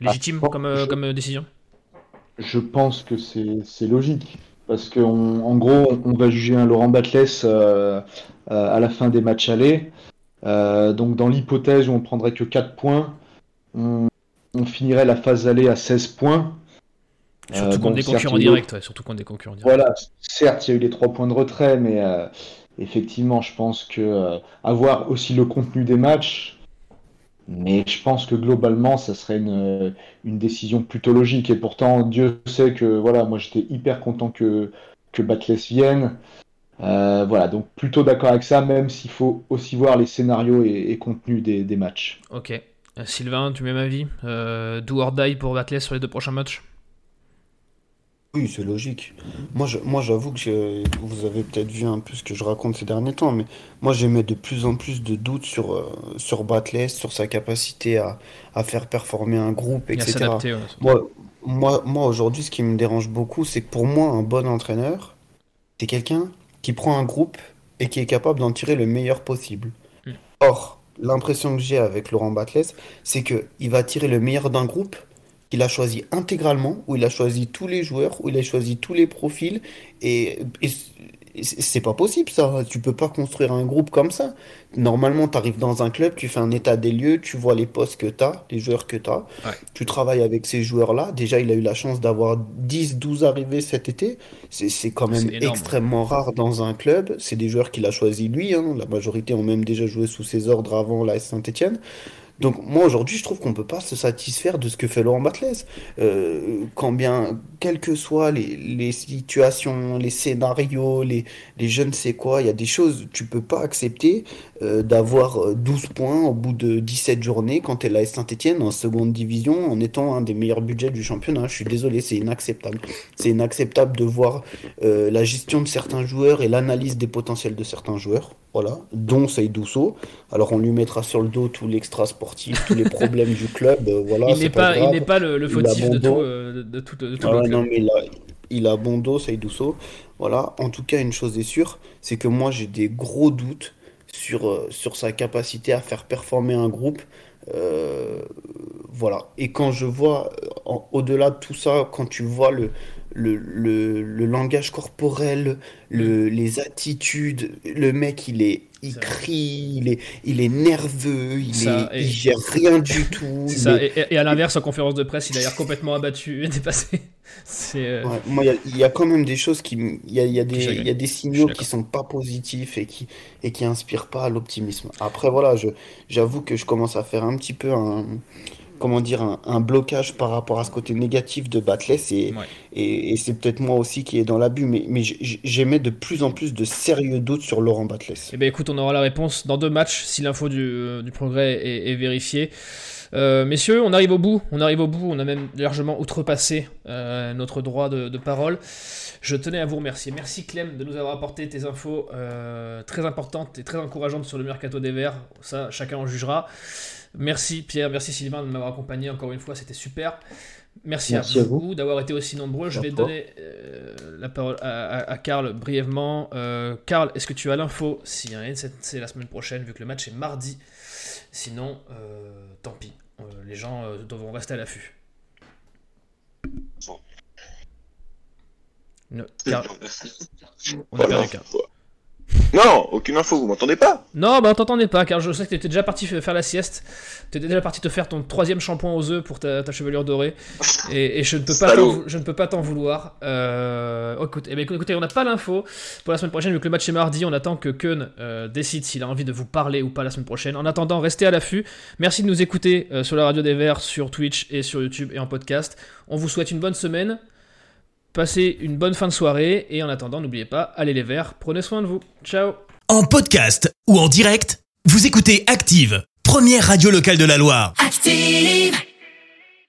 Légitime ah, comme, euh, comme euh, décision? Je pense que c'est logique. Parce qu'en gros, on va juger un Laurent Batles euh, à la fin des matchs allés. Donc, dans l'hypothèse où on prendrait que 4 points, on, finirait la phase allée à 16 points. Surtout contre des concurrents directs. surtout contre des concurrents directs. Voilà, certes, il y a eu les 3 points de retrait, mais effectivement, je pense que avoir aussi le contenu des matchs, mais je pense que globalement, ça serait une, une, décision plutôt logique. Et pourtant, Dieu sait que voilà, moi j'étais hyper content que, que Batless vienne. Euh, voilà, donc plutôt d'accord avec ça, même s'il faut aussi voir les scénarios et, et contenus des, des, matchs. Ok. Sylvain, tu mets ma vie Do or die pour Batles sur les deux prochains matchs? Oui, c'est logique. Moi, je, moi, j'avoue que vous avez peut-être vu un peu ce que je raconte ces derniers temps, mais moi, j'émets de plus en plus de doutes sur, euh, sur sur sa capacité à, à faire performer un groupe, etc. Moi, moi, moi aujourd'hui, ce qui me dérange beaucoup, c'est que pour moi, un bon entraîneur, c'est quelqu'un qui prend un groupe et qui est capable d'en tirer le meilleur possible. Hmm. Or, l'impression que j'ai avec Laurent Batles, c'est qu'il va tirer le meilleur d'un groupe il a choisi intégralement, où il a choisi tous les joueurs, où il a choisi tous les profils, et, c'est pas possible ça. Tu peux pas construire un groupe comme ça. Normalement, tu arrives dans un club, tu fais un état des lieux, tu vois les postes que tu as, les joueurs que tu as, tu travailles avec ces joueurs-là. Déjà, il a eu la chance d'avoir 10, 12 arrivées cet été. C'est quand même extrêmement rare dans un club. C'est des joueurs qu'il a choisis lui. Hein. La majorité ont même déjà joué sous ses ordres avant la Saint-Etienne. Donc moi aujourd'hui je trouve qu'on peut pas se satisfaire de ce que fait Laurent Batles. Euh, quand bien, quelles que soient les, situations, les scénarios, les, les je ne sais quoi, il y a des choses tu peux pas accepter euh, d'avoir 12 euh, points au bout de 17 journées quand elle est Saint-Etienne en seconde division en étant un des meilleurs budgets du championnat. Je suis désolé, c'est inacceptable. C'est inacceptable de voir euh, la gestion de certains joueurs et l'analyse des potentiels de certains joueurs voilà, dont Seydousso. Alors on lui mettra sur le dos tout l'extra sportif, tous les problèmes du club. Euh, voilà, il n'est pas, il n'est pas le, fautif de tout, de tout, de tout ah Non, mais il a, il a bon dos, Seydousso. Voilà. En tout cas, une chose est sûre, c'est que moi j'ai des gros doutes sur, euh, sur sa capacité à faire performer un groupe. voilà. Et quand je vois, au-delà de tout ça, quand tu vois le, le, le, langage corporel, le, les attitudes. Le mec, il est, il crie, il est, il est nerveux, il, est, il gère rien du tout. <laughs> Et, à l'inverse, en conférence de presse, il a l'air complètement abattu et <laughs> dépassé. Euh, moi, il y, a quand même des choses qui, il y a, y a, des, y a des signaux qui sont pas positifs et qui, et qui inspirent pas l'optimisme. Après, voilà, je, j'avoue que je commence à faire un petit peu un comment dire, un, blocage par rapport à ce côté négatif de Batless et, et, c'est peut-être moi aussi qui est dans l'abus, mais, mais j'émets de plus en plus de sérieux doutes sur Laurent Batless. Eh bien écoute, on aura la réponse dans deux matchs si l'info du, euh, du, progrès est, vérifiée. Euh, messieurs, on arrive au bout, on arrive au bout, on a même largement outrepassé euh, notre droit de, de, parole. Je tenais à vous remercier. Merci Clem de nous avoir apporté tes infos très importantes et très encourageantes sur le mercato des Verts. Ça, chacun en jugera. Merci Pierre, merci Sylvain de m'avoir accompagné encore une fois, c'était super. Merci, à, vous, d'avoir été aussi nombreux. Je vais donner euh, la parole à, Karl brièvement. Euh, Karl, est-ce que tu as l'info? Si un c'est la semaine prochaine, vu que le match est mardi Sinon, euh, tant pis. les gens devront rester à l'affût. On a perdu Karl. Non, aucune info, vous m'entendez pas Non, bah on t'entendait pas, car je sais que t'étais déjà parti faire la sieste. T'étais déjà parti te faire ton troisième shampoing aux œufs pour ta, chevelure dorée. Et, je ne peux pas je ne peux pas t'en vouloir. Euh, eh ben, écoutez, on n'a pas l'info pour la semaine prochaine, vu que le match est mardi. On attend que Keun euh, décide s'il a envie de vous parler ou pas la semaine prochaine. En attendant, restez à l'affût. Merci de nous écouter euh, sur la radio des Verts, sur Twitch et sur YouTube et en podcast. On vous souhaite une bonne semaine. Passez une bonne fin de soirée et en attendant, n'oubliez pas, allez les verts, prenez soin de vous. Ciao En podcast ou en direct, vous écoutez Active, première radio locale de la Loire. Active